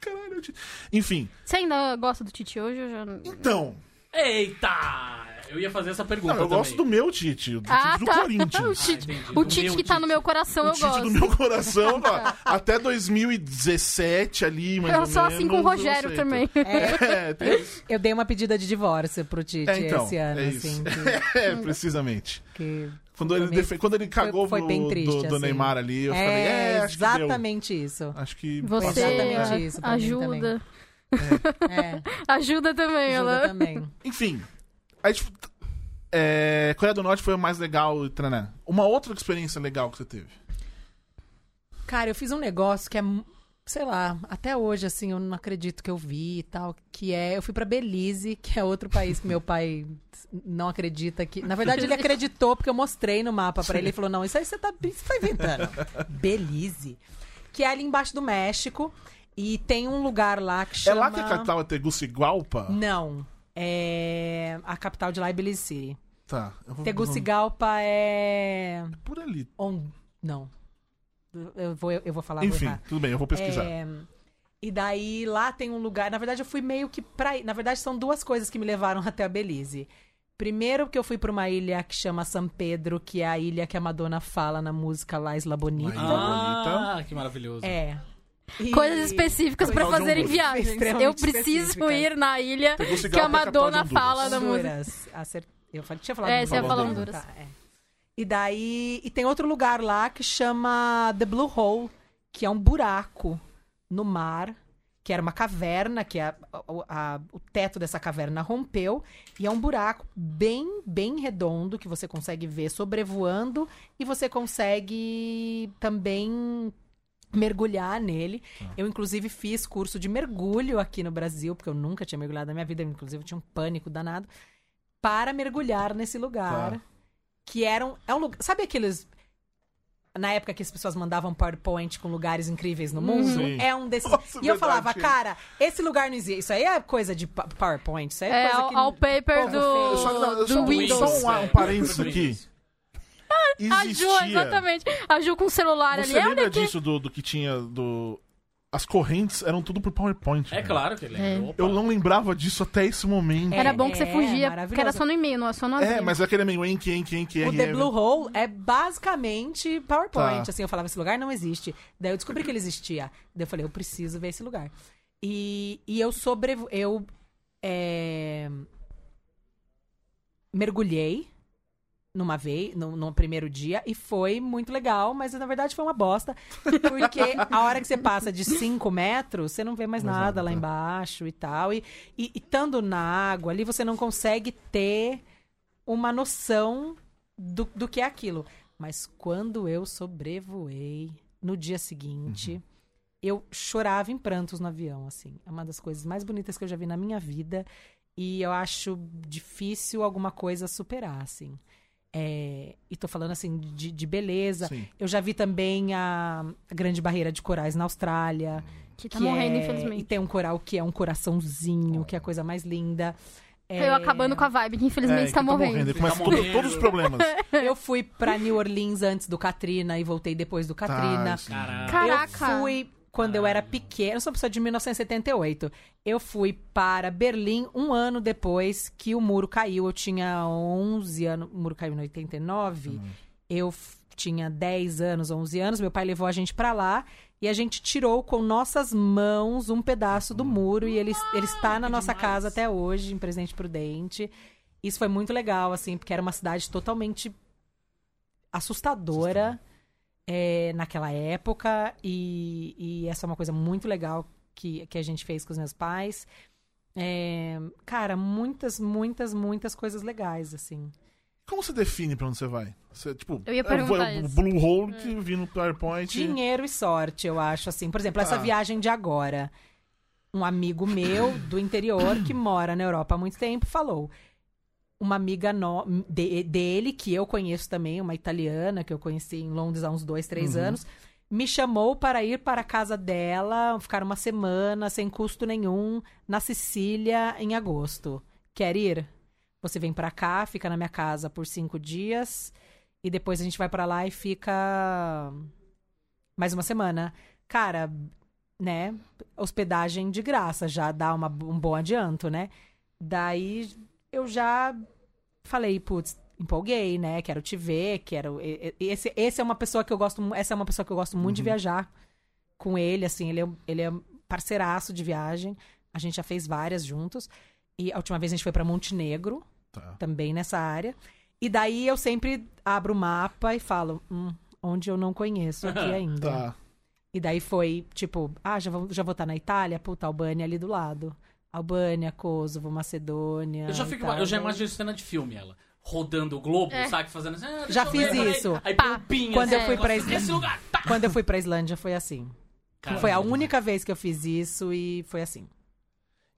caralho. Enfim, Você ainda gosta do Tite hoje? Eu já... então. Eita! Eu ia fazer essa pergunta Não, eu também. gosto do meu Tite, do Ah, Tite do tá. O Corinthians. Tite, entendi. o Do Tite que tá Tite. no meu coração, o eu Tite gosto. do meu coração, ó, até 2017 ali, mais Eu ou sou menos. assim com o Rogério também. É, tem isso. Eu dei uma pedida de divórcio pro Tite É, então, esse ano, é isso. assim. Que, É, precisamente. que- Quando ele, Foi defe- quando ele cagou foi do, bem triste, do, do assim. Neymar ali, eu é, falei, é, acho que deu. exatamente isso. Acho que Você exatamente isso ajuda. É, Ajuda também, ajuda ela. também. Enfim. Aí, tipo, é, Coreia do Norte foi o mais legal. e taraná. Uma outra experiência legal que você teve. Cara, eu fiz um negócio que é, sei lá, até hoje, assim, eu não acredito que eu vi e tal, que é, eu fui pra Belize, que é outro país que meu pai não acredita que... Na verdade, ele acreditou porque eu mostrei no mapa pra ele e falou, não, isso aí você tá, você tá inventando. Belize. Que é ali embaixo do México e tem um lugar lá que É chama... lá que a capital é Tegucigalpa? Não, é... A capital de lá é Belize City. Tá. eu vou- Tegucigalpa é... Por ali. On... Não. Eu vou, eu vou falar, vou Enfim, errar. tudo bem, eu vou pesquisar. É, E daí lá tem um lugar. Na verdade, eu fui meio que pra. Na verdade, são duas coisas que me levaram até a Belize. Primeiro, que eu fui pra uma ilha que chama San Pedro, que é a ilha que a Madonna fala na música La Isla Bonita. Ilha Ah, bonita. que maravilhoso. É. E- Coisas específicas pra Coisa- fazerem Honduras. viagens. Eu preciso ir na ilha que a Madonna fala da música. Honduras. Acert... Eu falei- tinha falado É, você ia falar Honduras. Tá, é. E daí. E tem outro lugar lá que chama The Blue Hole, que é um buraco no mar, que era uma caverna, que a- a- a- o teto dessa caverna rompeu, e é um buraco bem, bem redondo que você consegue ver sobrevoando e você consegue também mergulhar nele. Eu, inclusive, fiz curso de mergulho aqui no Brasil, porque eu nunca tinha mergulhado na minha vida, inclusive eu tinha um pânico danado, para mergulhar nesse lugar. Tá. Que eram. É um lugar. Sabe aqueles. Na época que as pessoas mandavam PowerPoint com lugares incríveis no mundo? Sim. É um desses. Nossa, e eu verdade, falava, cara, esse lugar não existe. Isso aí é coisa de PowerPoint. Isso aí é, É, coisa ao, que. paper Eu só, não, do, eu do só, Windows. só um, um é. parênteses Do aqui. Windows. A Ju, Existia. exatamente. A Ju com o celular Você ali. Olha lembra aqui. disso do, do que tinha do. As correntes eram tudo por PowerPoint. É né? claro que ele É. é. Eu não lembrava disso até esse momento. Era bom que você É, fugia, maravilhoso. porque era só no e-mail, não é só no É, avião. mas é aquele meio enque, enque, enque, O The RR. Blue Hole é basicamente PowerPoint. Tá. Assim, eu falava, esse lugar não existe. Daí eu descobri que ele existia. Daí eu falei, eu preciso ver esse lugar. E, e eu sobrevo... Eu é, mergulhei numa vez, no, no primeiro dia, e foi muito legal, mas na verdade foi uma bosta. Porque a hora que você passa de 5 metros, você não vê mais Mais nada, nada, lá embaixo e tal. E, e, e estando na água ali, você não consegue ter uma noção do, do que é aquilo. Mas quando eu sobrevoei no dia seguinte, Uhum. eu chorava em prantos no avião, assim. É uma das coisas mais bonitas que eu já vi na minha vida. E eu acho difícil alguma coisa superar, assim. É, e tô falando, assim, de, de beleza. Sim. Eu já vi também a, a Grande Barreira de Corais na Austrália. Que tá que morrendo, é- E infelizmente. tem um coral que é um coraçãozinho, que é a coisa mais linda. É, Eu acabando com a vibe, que infelizmente É, tá que morrendo. Ele começa Tá morrendo. todos os problemas. Eu fui pra New Orleans antes do Katrina e voltei depois do Katrina. Tá. Caraca. Eu fui quando eu era pequena, eu sou uma pessoa de 1978. Eu fui para Berlim um ano depois que o muro caiu. Eu tinha 11 anos, o muro caiu em 89. Eu f- tinha 10 anos, 11 anos. Meu pai levou a gente pra lá e a gente tirou com nossas mãos um pedaço do muro e ele, ele está na nossa casa até hoje, em Presidente Prudente. Isso foi muito legal, assim, porque era uma cidade totalmente assustadora é, naquela época. E, e essa é uma coisa muito legal que, que a gente fez com os meus pais. É, cara, muitas, muitas, muitas coisas legais, assim. Como você define pra onde você vai? Você, tipo, Eu ia vou- perguntar o isso. Blue Hole que vi no PowerPoint. Dinheiro e sorte, eu acho, assim. Por exemplo, essa Ah. viagem de agora. Um amigo meu do interior que mora na Europa há muito tempo falou. Uma amiga no- de- dele, que eu conheço também, uma italiana que eu conheci em Londres há uns dois, três Uhum. anos, me chamou para ir para a casa dela, ficar uma semana, sem custo nenhum, na Sicília, em agosto. Quer ir? Você vem para cá, fica na minha casa por cinco dias, e depois a gente vai para lá e fica mais uma semana. Cara, né? Hospedagem de graça, já dá uma- um bom adianto, né? Daí eu já falei, putz, empolguei, né? Quero te ver, quero. Esse, esse é uma pessoa que eu gosto. Essa é uma pessoa que eu gosto muito de viajar com ele, assim, ele é, ele é parceiraço de viagem. A gente já fez várias juntos. E a última vez a gente foi pra Montenegro, Tá. também nessa área. E daí eu sempre abro o mapa e falo, hum, onde eu não conheço aqui ainda. Tá. E daí foi, tipo, ah, já vou, já vou estar na Itália? Puta, Albânia ali do lado. Albânia, Kosovo, Macedônia. Eu já fico, eu já imagino cena de filme, ela. Rodando o globo, É. sabe? Fazendo assim. ah, Já fiz ver, isso. Aí pin, Quando assim, eu fui pra Islândia. Esse lugar. Tá. Quando eu fui pra Islândia foi assim. Caramba, foi a única vez que eu fiz isso e foi assim.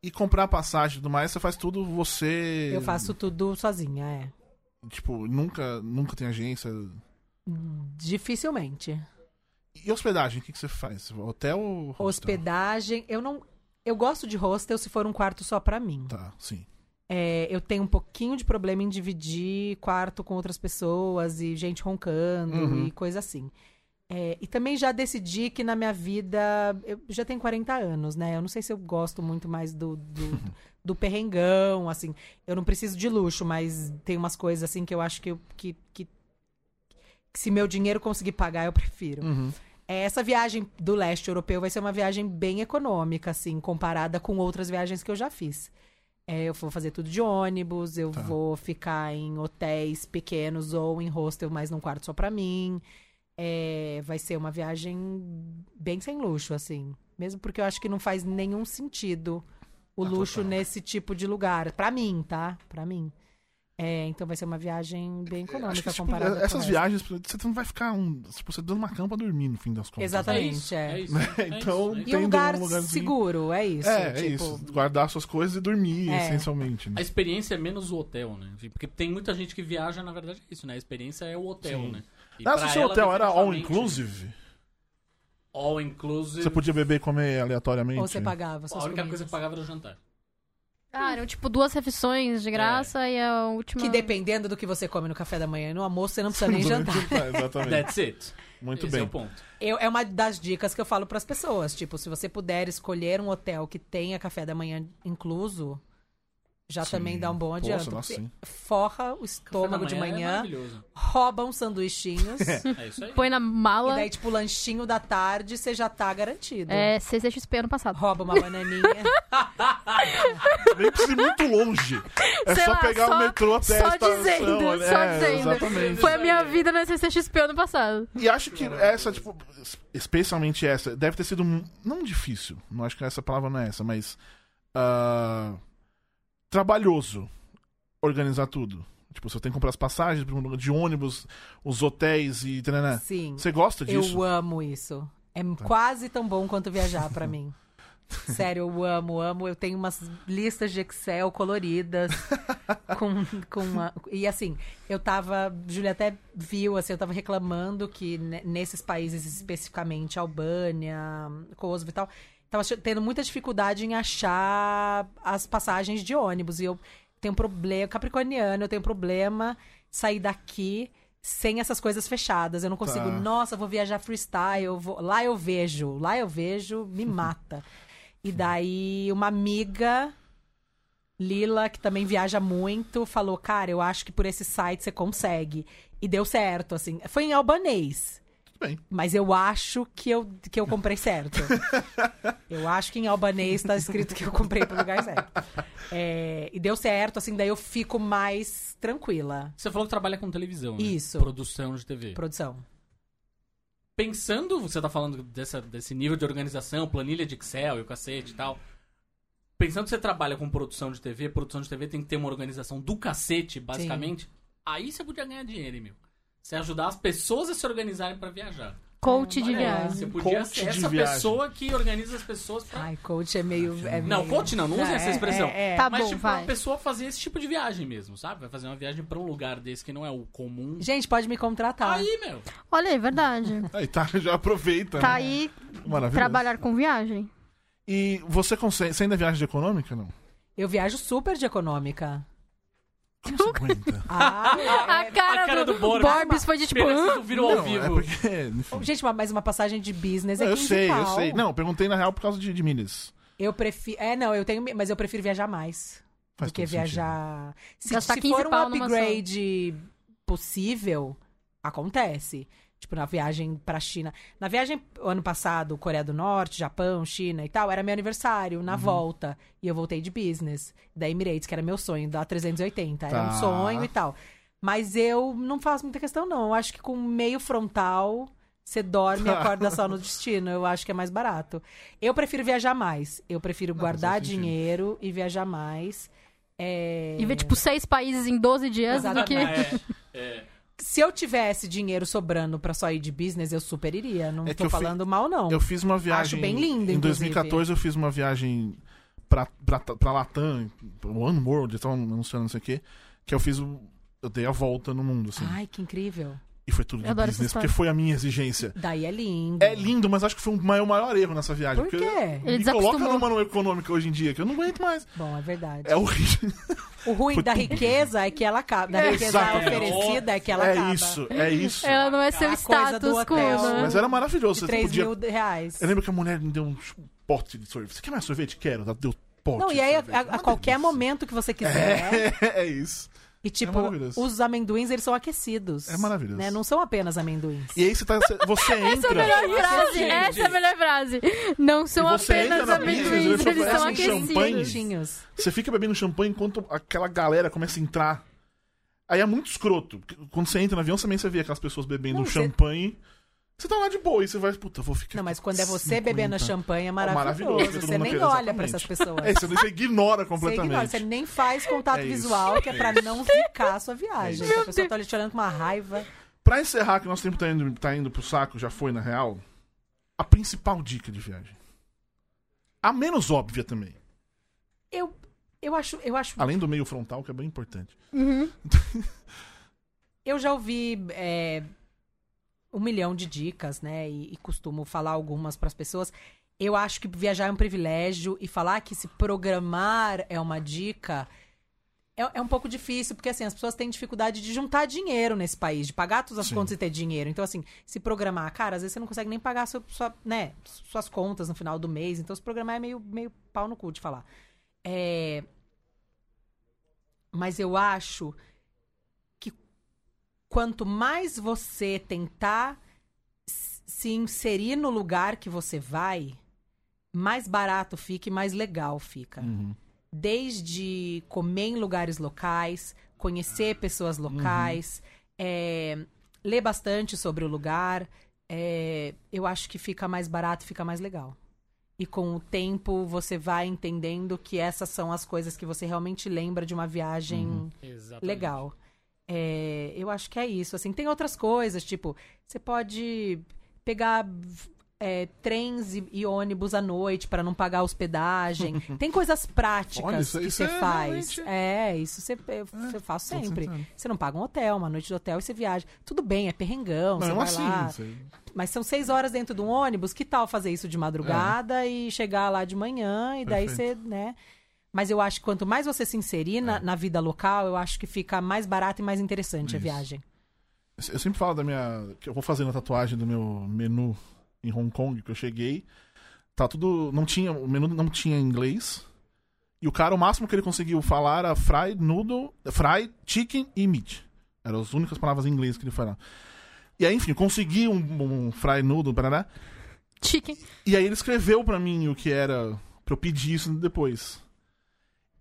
E comprar passagem e tudo mais, você faz tudo você. Eu faço tudo sozinha, é. Tipo, nunca, nunca tem agência. Dificilmente. E hospedagem, o que, que você faz? Hotel ou. hostel? Hospedagem, eu não. Eu gosto de hostel se for um quarto só pra mim. Tá, sim. É, eu tenho um pouquinho de problema em dividir quarto com outras pessoas e gente roncando Uhum. e coisa assim. É, e também já decidi que na minha vida. Eu já tenho 40 anos, né? Eu não sei se eu gosto muito mais do, do, do perrengão, assim. Eu não preciso de luxo, mas tem umas coisas assim que eu acho que, que, que, que se meu dinheiro conseguir pagar, eu prefiro. Uhum. É, Essa viagem do leste europeu vai ser uma viagem bem econômica, assim, comparada com outras viagens que eu já fiz. É, eu vou fazer tudo de ônibus, eu Tá. vou ficar em hotéis pequenos ou em hostel, mas num quarto só pra mim. É, vai ser uma viagem bem sem luxo, assim. Mesmo porque eu acho que não faz nenhum sentido o Ah, luxo total. nesse tipo de lugar. Pra mim, tá? Pra mim. É, então vai ser uma viagem bem econômica Acho que, tipo, comparada com essas viagens, você não vai ficar um. Tipo, você dando uma cama pra dormir no fim das contas. Exatamente. É isso, é. é isso. é Então- é isso. E um lugar um seguro, é isso. É, é tipo, isso. Guardar suas coisas e dormir, É. essencialmente. A Né? experiência é menos o hotel, né? Porque tem muita gente que viaja, na verdade, é isso, né? A experiência é o hotel, Sim. né? E Ah, se o seu hotel era all inclusive, All inclusive. você podia beber e comer aleatoriamente. Ou você pagava A única coisa que pagava era o jantar. Ah, eram tipo duas refeições de graça e a última. Que dependendo do que você come no café da manhã e no almoço, você não precisa nem jantar. Exatamente. That's it. Muito Esse é bem. o ponto. Eu, é uma das dicas que eu falo pras pessoas. Tipo, se você puder escolher um hotel que tenha café da manhã incluso, já Sim. também dá um bom Poxa, adianto. nossa, porque sim. forra o estômago de É manhã, maravilhoso. rouba uns sanduichinhos. É isso aí. Põe na e mala. daí, tipo, lanchinho da tarde, você já tá garantido. É CCXP ano passado. Rouba uma bananinha. Nem precisa ir muito longe. É Sei só lá, pegar só- o metrô até só a estação. dizendo, né? só É, dizendo. Exatamente. Foi a minha vida na CCXP ano passado. E acho que essa, tipo, especialmente essa, deve ter sido não difícil, não acho que essa palavra não é essa, mas ah, trabalhoso organizar tudo. Tipo, você tem que comprar as passagens de ônibus, os hotéis e tanana. Sim. Você gosta disso? Eu amo isso. É quase tão bom quanto viajar pra mim. Sério, eu amo, amo. Eu tenho umas listas de Excel coloridas. com, com a- e assim, eu tava. Júlia até viu, assim, eu tava reclamando que ne- nesses países, especificamente Albânia, Kosovo e tal, tava tendo muita dificuldade em achar as passagens de ônibus. E eu tenho um problema, capricorniano, eu tenho problema sair daqui sem essas coisas fechadas. Eu não consigo, Tá. nossa, vou viajar freestyle, eu vou... lá eu vejo, lá eu vejo, me mata. E daí uma amiga, Lila, que também viaja muito, falou, cara, eu acho que por esse site você consegue. E deu certo, assim. Foi em albanês. Bem. Mas eu acho que eu, que eu comprei certo. eu acho que em albanês tá escrito que eu comprei pro lugar certo. É, e deu certo, assim, daí eu fico mais tranquila. Você falou que trabalha com televisão, né? Isso. Produção de TV. Produção. Pensando, você tá falando dessa, desse nível de organização, planilha de Excel e o cacete e tal. Pensando que você trabalha com produção de TV, produção de TV tem que ter uma organização do cacete, basicamente. Aí você podia ganhar dinheiro, hein, meu. Você ajudar as pessoas a se organizarem pra viajar. Coach de viagem. Você podia Coach ser essa viagem. pessoa que organiza as pessoas pra. Ai, coach é meio. é Não, meio- coach não, não use essa é, expressão. é, é. Tá Mas, bom, tipo, vai. uma pessoa fazer esse tipo de viagem mesmo, sabe? Vai fazer uma viagem pra um lugar desse que não é o comum. Gente, pode me contratar. Aí, meu. Olha aí, verdade. Aí tá, já aproveita. Tá né? aí trabalhar com viagem. E você consegue. Você ainda viaja de econômica, não? Eu viajo super de econômica. Aguenta? Ah, A é- cara, a cara do, do Borbs. Borbs foi de tipo. Vocês não ao vivo. É porque. Gente, mas uma passagem de business é eu 15 sei, eu sei. Não, eu perguntei na real por causa de, de milhas. Eu prefiro. É, não, eu tenho. Mas eu prefiro viajar mais. Faz do que viajar. Se, Gastar se 15 for um upgrade possível, acontece. Tipo, na viagem pra China. Na viagem ano passado, Coreia do Norte, Japão, China e tal, era meu aniversário, Uhum. na volta. E eu voltei de business. Da Emirates, que era meu sonho, da 380. Era Tá. um sonho e tal. Mas eu não faço muita questão, não. Eu acho que com meio frontal. Você dorme e acorda só no destino. Eu acho que é mais barato. Eu prefiro viajar mais. Eu prefiro Não, guardar sentido. dinheiro e viajar mais. É... E ver, tipo, seis países em 12 dias do que. Exatamente. É, é. Se eu tivesse dinheiro sobrando pra só ir de business, eu super iria. Não É que tô eu fi- falando mal, não. Eu fiz uma viagem. bem lindo, Em inclusive. 2014 eu fiz uma viagem pra, pra, pra Latam, o One World, estavam anunciando não sei o quê. Que eu fiz. Eu dei a volta no mundo, assim. Ai, que incrível. E foi tudo de business, porque foi a minha exigência. Daí é lindo. É lindo, mas acho que foi o maior, maior erro nessa viagem. Por porque quê? Ele Me coloca numa econômica hoje em dia, que eu não aguento mais. Bom, é verdade. É horrível. O ruim Foi da tudo- riqueza é que ela acaba. Da riqueza Exatamente. oferecida é que ela é acaba. isso, é isso. Ela não é seu A status quo, né? Mas era maravilhoso. De Você 3 podia... mil reais. Eu lembro que a mulher me deu um pote de sorvete. Você quer mais sorvete? Quero. Ela deu pote Não, e aí, a, a- qualquer momento que você quiser. É, é isso. E, tipo, maravilhoso. os amendoins, eles são aquecidos. É maravilhoso. Né? Não são apenas amendoins. E aí você, tá, você Essa é a entra. melhor frase, essa é a melhor frase. Não são apenas entra amendoins, eles eles são aquecidos. Quentinhos. Você fica bebendo champanhe enquanto aquela galera começa a entrar. Aí é muito escroto. Quando você entra no avião, também você vê aquelas pessoas bebendo Não, champanhe. Você tá lá de boa e você vai, puta, vou ficar. Não, mas quando é você 50. bebendo champanhe é maravilhoso. maravilhoso, Você nem quer, olha pra exatamente. essas pessoas. É, você, você ignora Você completamente. ignora, você nem faz contato É visual, que é pra não ficar a sua viagem. É a pessoa tá ali te olhando com uma raiva. Pra encerrar, que nosso tempo tá indo, tá indo pro saco, já foi na real. A principal dica de viagem. A menos óbvia também. Eu, eu acho, eu acho Além do meio frontal, que é bem importante. Uhum. Eu já ouvi é, um milhão de dicas, né? E, e costumo falar algumas para as pessoas. Eu acho que viajar é um privilégio e falar que se programar é uma dica é, é um pouco difícil, porque assim, as pessoas têm dificuldade de juntar dinheiro nesse país, de pagar todas as Sim. contas e ter dinheiro. Então, assim, se programar, cara, às vezes você não consegue nem pagar seu- sua, né, suas contas no final do mês. Então, se programar é meio, meio pau no cu de falar. É... Mas eu acho quanto mais você tentar se inserir no lugar que você vai, mais barato fica e mais legal fica. Uhum. Desde comer em lugares locais, conhecer pessoas locais, é, ler bastante sobre o lugar. é, eu acho que fica mais barato, fica mais legal. E com o tempo você vai entendendo que essas são as coisas que você realmente lembra de uma viagem Exatamente. legal. É, eu acho que é isso. Assim, tem outras coisas, tipo, você pode pegar é, trens e, e ônibus à noite para não pagar hospedagem. tem coisas práticas Olha, isso- que você é faz. realmente- É, isso você, eu, faço tô sempre. Você não paga um hotel, uma noite de hotel e você viaja. Tudo bem, é perrengão, você Não, vai assim. lá. você- Mas são seis horas dentro de um ônibus, que tal fazer isso de madrugada e chegar lá de manhã e daí você, né? Mas eu acho que quanto mais você se inserir na, na vida local, eu acho que fica mais barato e mais interessante a Isso. viagem. Eu sempre falo da minha. que eu vou fazendo a tatuagem do meu menu em Hong Kong, que eu cheguei. Tá tudo. Não tinha. O menu não tinha inglês. E o cara, o máximo que ele conseguiu falar era fried noodle, fried chicken e meat. Eram as únicas palavras em inglês que ele falava. E aí, enfim, consegui um, um fried noodle, parará. Chicken. E aí ele escreveu pra mim o que era pra eu pedir isso depois.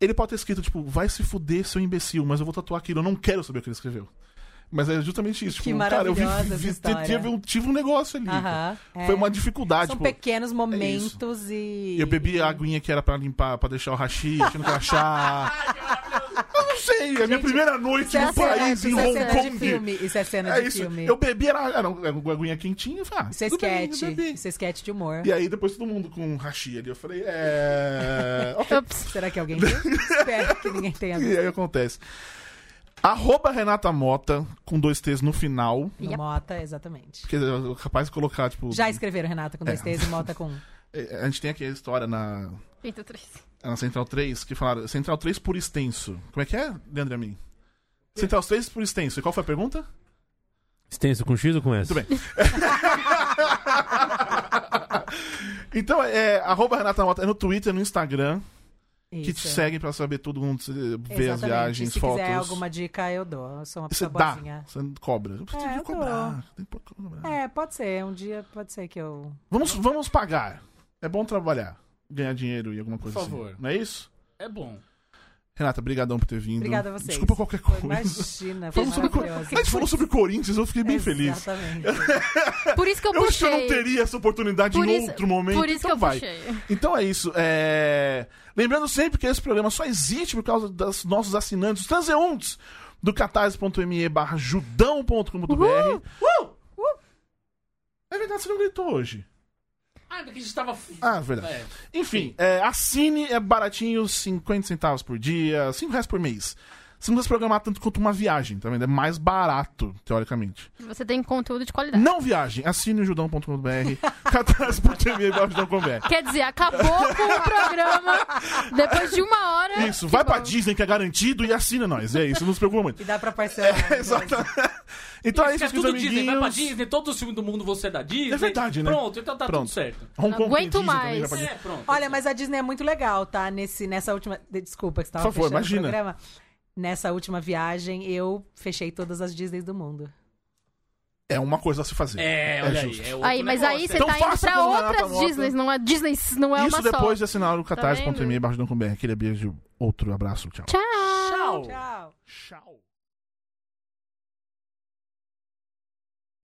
Ele pode ter escrito, tipo, vai se fuder, seu imbecil, mas eu vou tatuar aquilo. Eu não quero saber o que ele escreveu. Mas é justamente isso. Que tipo, cara, eu vi, vi- tive, um, tive um negócio ali. cara. Aham. é. Foi uma dificuldade. São tipo, pequenos momentos e. eu bebi a aguinha que era pra limpar, pra deixar o hashi, achando que achar. sei, é a minha primeira noite é, no cena, país, em isso é Hong cena Kong. de filme. Isso é cena É de isso. filme. Eu bebi, era, era uma aguinha quentinha, eu falei, ah, Isso é bem, sketch. Isso é sketch de humor. E aí depois todo mundo com um hashi ali. Eu falei, é. Será que alguém viu? Espero que ninguém tenha E visto. aí acontece. Arroba Renata Mota, com dois T's no final. No Yep. Mota, exatamente. Porque é capaz de colocar, tipo. Já escreveram Renata com dois É. T's e Mota com um. é, A gente tem aqui a história na, Eita, três. na Central 3 que falaram Central 3 por extenso. Como é que é, Leandro Amin? Central 3 por extenso. E qual foi a pergunta? Extenso com X ou com S? Muito bem. então, é, arroba Renata Mota é no Twitter, no Instagram, que te Isso. segue pra saber tudo mundo, ver as Exatamente. viagens, Se fotos. quiser alguma dica, eu dou. Eu sou uma Você pessoa dá, boazinha. você cobra. Você É, cobrar. Tem que cobrar. É, pode ser. Um dia pode ser que eu. Vamos, vamos pagar. É bom trabalhar. Ganhar dinheiro e alguma coisa favor. assim. Não é isso? É bom. Renata, brigadão por ter vindo. Obrigada a vocês. Desculpa qualquer coisa. Imagina, foi sobre, a gente falou sobre Corinthians, eu fiquei bem feliz. Exatamente. Por isso que eu Eu acho que eu não teria essa oportunidade Por em isso- outro momento. Por isso então que eu vai. puxei. Então é isso. É... Lembrando sempre que esse programa só existe por causa dos nossos assinantes, os transeuntes do catarse.me barra judão.com.br. Uh! É verdade, você não gritou hoje. Ah, porque a gente tava. Ah, verdade. É. Enfim, é, assine, é baratinho, 50 centavos por dia, 5 reais por mês. Você não precisa programar tanto quanto uma viagem, tá vendo? É mais barato, teoricamente. Você tem conteúdo de qualidade. Não viagem, assine o judão.com.br, catarse.me barra Quer dizer, acabou com o programa depois de uma hora. Isso, vai bom. pra Disney que é garantido e assina nós. É isso, não se preocupa muito. E dá pra parcelar. É, exato. Então é isso, é meus tudo Disney, vai pra amiguinhos. Disney, todos os filmes do mundo você é da Disney. É verdade, né? Pronto, então tá Pronto. tudo certo. Hong Não Kong aguento Disney também, mais. Disney. É, pronto. Olha, mas a Disney é muito legal, tá? Nesse, nessa última. de- Desculpa que você tava Por favor, fechando imagina. o programa. Nessa última viagem, eu fechei todas as Disneys do mundo. É uma coisa a se fazer. É, olha justo. aí. É Aí, mas aí negócio, você é. Então tá indo pra outras. Disney, não é Disney, não é Isso uma depois de só. assinar o catarse.me vendo? barra Aquele beijo, outro abraço, tchau. Tchau. Tchau. Tchau. Tchau.